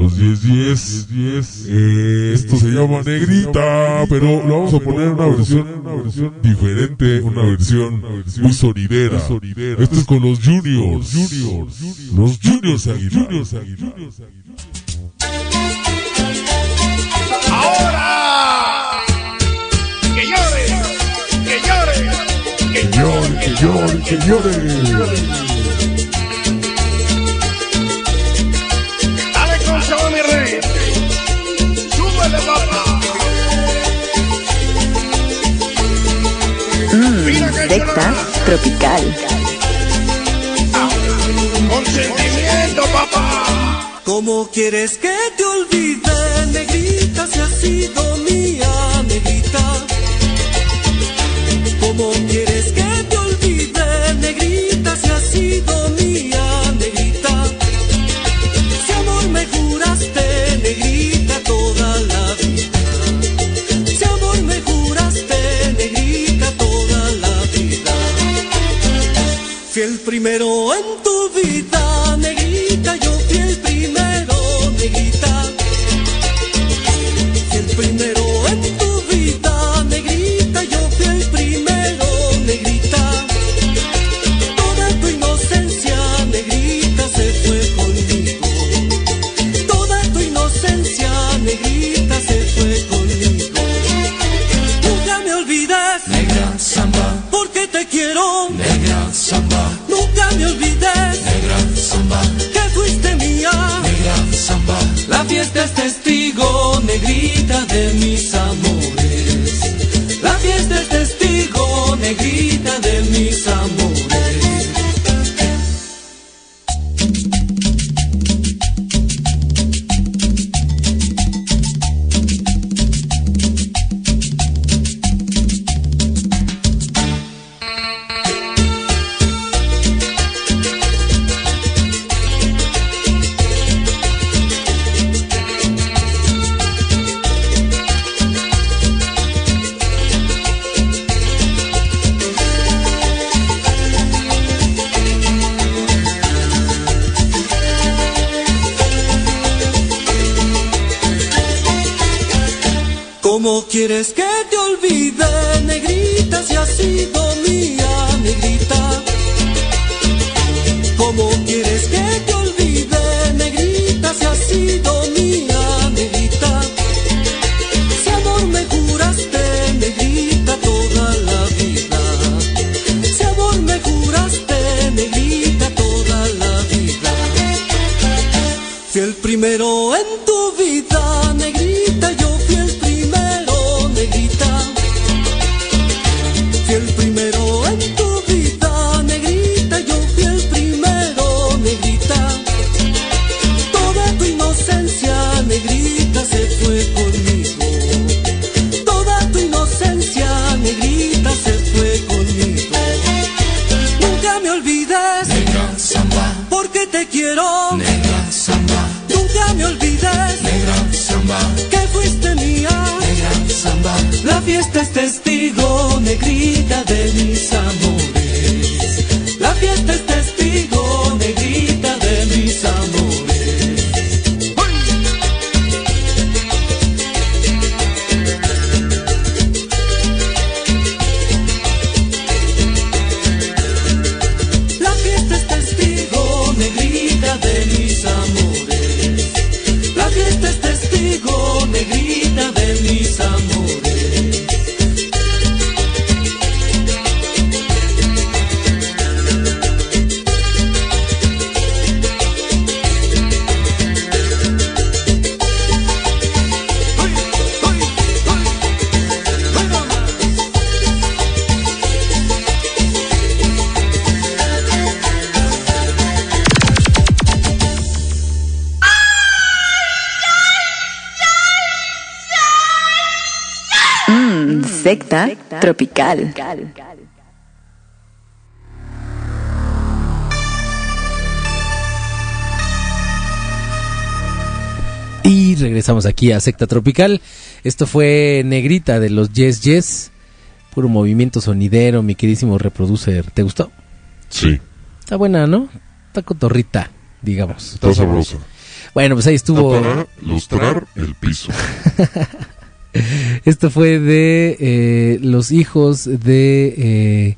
Los 10 10. Eh, esto se llama Negrita, pero lo vamos a poner en una versión, una versión diferente, una versión muy sonidera. Esto es con los Juniors. Los Juniors Aguilar. Ahora, llore, que llore. Dale con todo mi rey. Súbele, papá. Que Secta tropical. Con sentimiento, papá. ¿Cómo quieres que te olvide, negrita, si has sido sido mía? Si amor me juraste, negrita, toda la vida. Si amor me juraste, negrita, toda la vida. Fui el primero La fiesta es testigo, negrita, de mis amores. La fiesta es testigo, negrita, de mis amores. Regresamos aquí a Secta Tropical. Esto fue Negrita de los Yes Yes. Puro movimiento sonidero, mi queridísimo reproducer. ¿Te gustó? Sí. Está buena, ¿no? Está cotorrita, digamos. Está sabrosa. Bueno, pues ahí estuvo. Está para lustrar el piso. Esto fue de eh, los hijos de eh,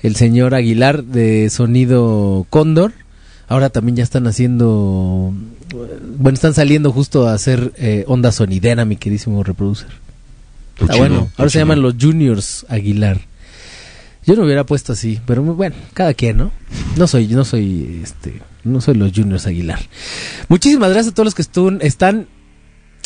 el señor Aguilar de Sonido Cóndor. Ahora también ya están haciendo, bueno, están saliendo justo a hacer eh, onda sonidera, mi queridísimo reproducer. Está chido, bueno. Ahora se llaman los Juniors Aguilar. Yo no hubiera puesto así, pero muy bueno, cada quien, ¿no? No soy, no soy, este, no soy los Juniors Aguilar. Muchísimas gracias a todos los que están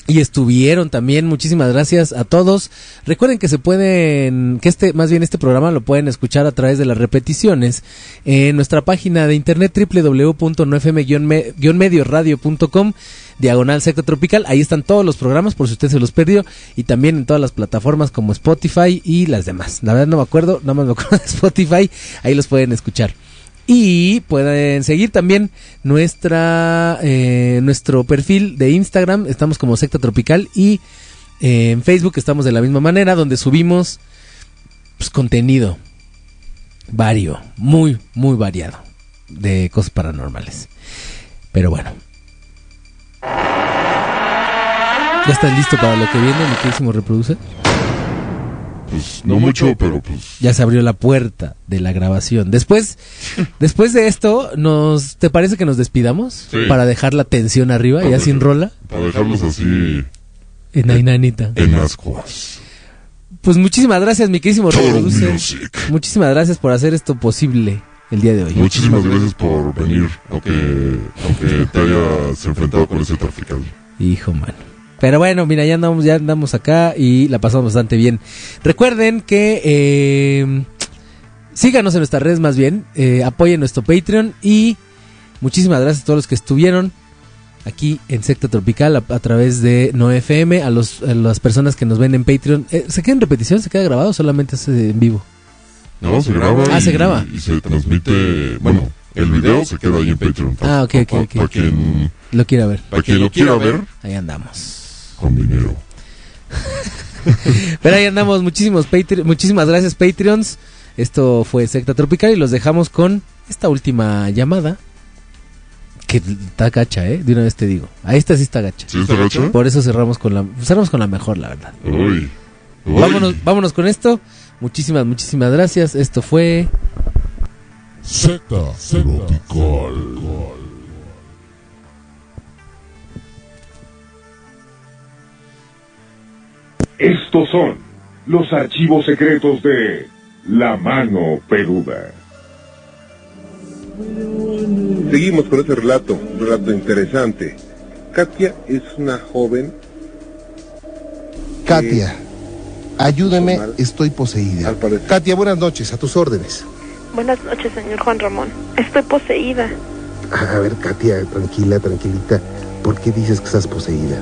y estuvieron también. Muchísimas gracias a todos. Recuerden que se pueden, que este, más bien este programa lo pueden escuchar a través de las repeticiones en nuestra página de internet www.nofm-medioradio.com diagonal secta tropical. Ahí están todos los programas por si usted se los perdió y también en todas las plataformas como Spotify y las demás. La verdad no me acuerdo, nada más me acuerdo de Spotify. Ahí los pueden escuchar. Y pueden seguir también nuestra eh, nuestro perfil de Instagram, estamos como Secta Tropical y eh, en Facebook estamos de la misma manera, donde subimos pues, contenido vario, muy, muy variado de cosas paranormales. Pero bueno. ¿Ya estás listo para lo que viene, mi reproduce? Pues no mucho, pero pues Ya se abrió la puerta de la grabación. Después, después de esto, nos, ¿te parece que nos despidamos? Sí. Para dejar la tensión arriba, ya sin rola. para dejarlos así En Ainanita. en ascuas. Pues muchísimas gracias, mi. Music. Muchísimas gracias por hacer esto posible el día de hoy. Muchísimas gracias por venir, aunque, aunque te hayas enfrentado con ese trafical. Hijo, mano. Pero bueno, mira, ya andamos, ya andamos acá y la pasamos bastante bien. Recuerden que eh, síganos en nuestras redes más bien, eh, apoyen nuestro Patreon y muchísimas gracias a todos los que estuvieron aquí en Secta Tropical a, a través de No FM, a, los, a las personas que nos ven en Patreon. Eh, ¿Se queda en repetición? ¿Se queda grabado o solamente es en vivo? No, se graba. Ah, y- se graba. Y se transmite. Bueno, el video se queda ahí en Patreon. Ah, ok, ok, ok. Para quien, Lo quiera ver. pa' quien lo quiera ver, Ahí andamos. Con dinero. Pero ahí andamos, muchísimos Patre- muchísimas gracias Patreons. Esto fue Secta Tropical y los dejamos con esta última llamada. Que está gacha, ¿eh? De una vez te digo. A esta sí está gacha. ¿Sí está gacha? Por eso cerramos con la cerramos con la mejor, la verdad. Uy. Vámonos, vámonos con esto. Muchísimas, muchísimas gracias. Esto fue. Secta Tropical. Estos son los archivos secretos de La Mano Peluda. Seguimos con este relato, un relato interesante. Katia es una joven. Katia, ayúdame, estoy poseída. Katia, buenas noches, a tus órdenes. Buenas noches, señor Juan Ramón. Estoy poseída. A ver, Katia, tranquila, tranquilita. ¿Por qué dices que estás poseída?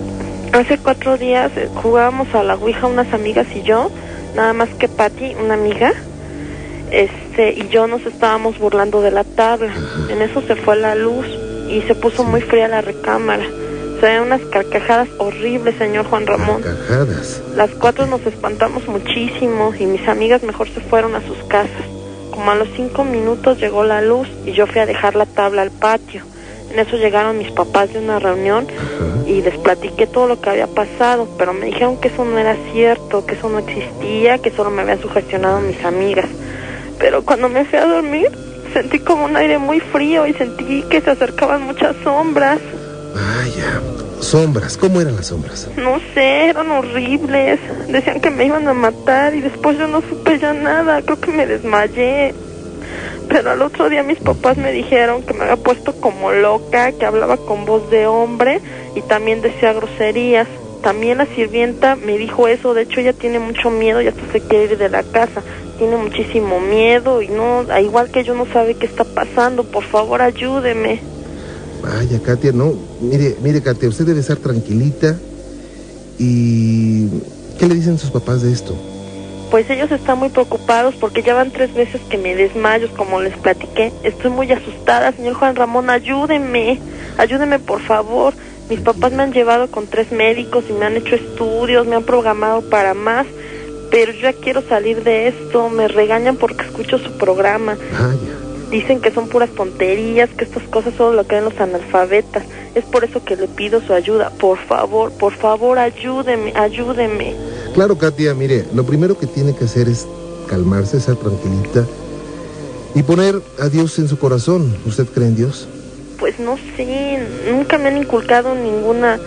Hace cuatro días eh, jugábamos a la Ouija unas amigas y yo, nada más que Patty, una amiga, este, y yo nos estábamos burlando de la tabla. En eso se fue la luz y se puso muy fría la recámara. Se ven unas carcajadas horribles, señor Juan Ramón. Carcajadas. Las cuatro nos espantamos muchísimo y mis amigas mejor se fueron a sus casas. Como a los cinco minutos llegó la luz y yo fui a dejar la tabla al patio. En eso llegaron mis papás de una reunión y les platiqué todo lo que había pasado, pero me dijeron que eso no era cierto, que eso no existía, que solo me habían sugestionado mis amigas. Pero cuando me fui a dormir, sentí como un aire muy frío y sentí que se acercaban muchas sombras. Vaya, sombras, ¿cómo eran las sombras? No sé, eran horribles. Decían que me iban a matar y después yo no supe ya nada. Creo que me desmayé. Pero al otro día mis papás me dijeron que me había puesto como loca, que hablaba con voz de hombre y también decía groserías. También la sirvienta me dijo eso, de hecho ella tiene mucho miedo y hasta se quiere ir de la casa. Tiene muchísimo miedo y no, igual que yo no sabe qué está pasando. Por favor, ayúdeme. Vaya, Katia, no. Mire, mire, Katia, usted debe estar tranquilita. ¿Y qué le dicen sus papás de esto? Pues ellos están muy preocupados porque ya van tres veces que me desmayo, como les platiqué. Estoy muy asustada, señor Juan Ramón, ayúdeme, ayúdeme por favor. Mis papás me han llevado con tres médicos y me han hecho estudios, me han programado para más, pero yo ya quiero salir de esto. Me regañan porque escucho su programa. Dicen que son puras tonterías, que estas cosas solo lo creen los analfabetas. Es por eso que le pido su ayuda. Por favor, por favor, ayúdeme, ayúdeme. Claro, Katia, mire, lo primero que tiene que hacer es calmarse, ser tranquilita y poner a Dios en su corazón. ¿Usted cree en Dios? Pues no sé, nunca me han inculcado ninguna.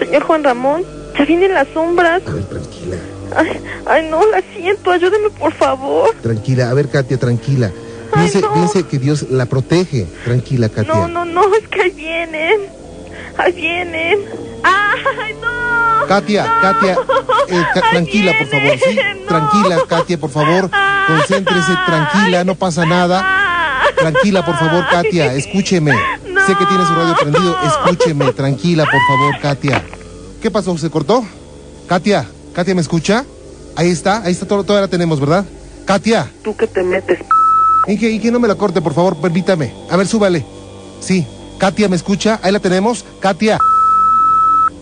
Señor Juan Ramón, ya vienen las sombras. A ver, tranquila. Ay, ay, no, la siento, ayúdeme por favor. Tranquila, a ver, Katia, tranquila. Piense, piense que Dios la protege. Tranquila, Katia. No, no, no, es que ahí vienen. Ahí vienen. ¡Ay, no! Katia, Katia, eh, ca- tranquila, por favor, ¿sí? Tranquila, Katia, por favor. Concéntrese, tranquila, no pasa nada. Tranquila, por favor, Katia, escúcheme. Sé que tiene su radio prendido, escúcheme, tranquila, por favor, Katia. ¿Qué pasó? ¿Se cortó? Katia, Katia, ¿me escucha? Ahí está, ahí está, todo, todavía la tenemos, ¿verdad? Katia. ¿Tú que te metes? Y que no me la corte, por favor, permítame. A ver, súbale. Sí, Katia, ¿me escucha? Ahí la tenemos. Katia.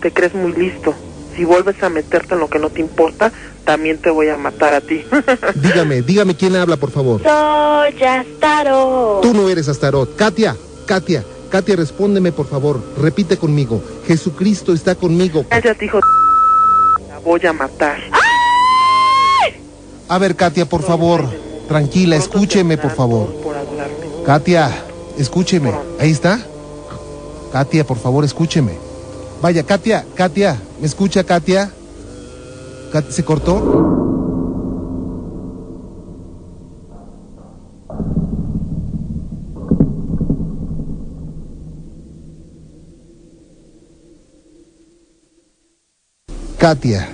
Te crees muy listo. Si vuelves a meterte en lo que no te importa, también te voy a matar a ti. Dígame, dígame quién habla, por favor. Soy Astaro. Tú no eres Astarot. Katia, Katia, Katia, respóndeme, por favor. Repite conmigo. Jesucristo está conmigo. Cállate, hijo. La voy a matar. A ver, Katia, por favor. Tranquila, escúcheme, por favor. Katia, escúcheme. Ahí está. Katia, por favor, escúcheme. Vaya, Katia, Katia, ¿me escucha, Katia? Kat- ¿Se cortó? Katia,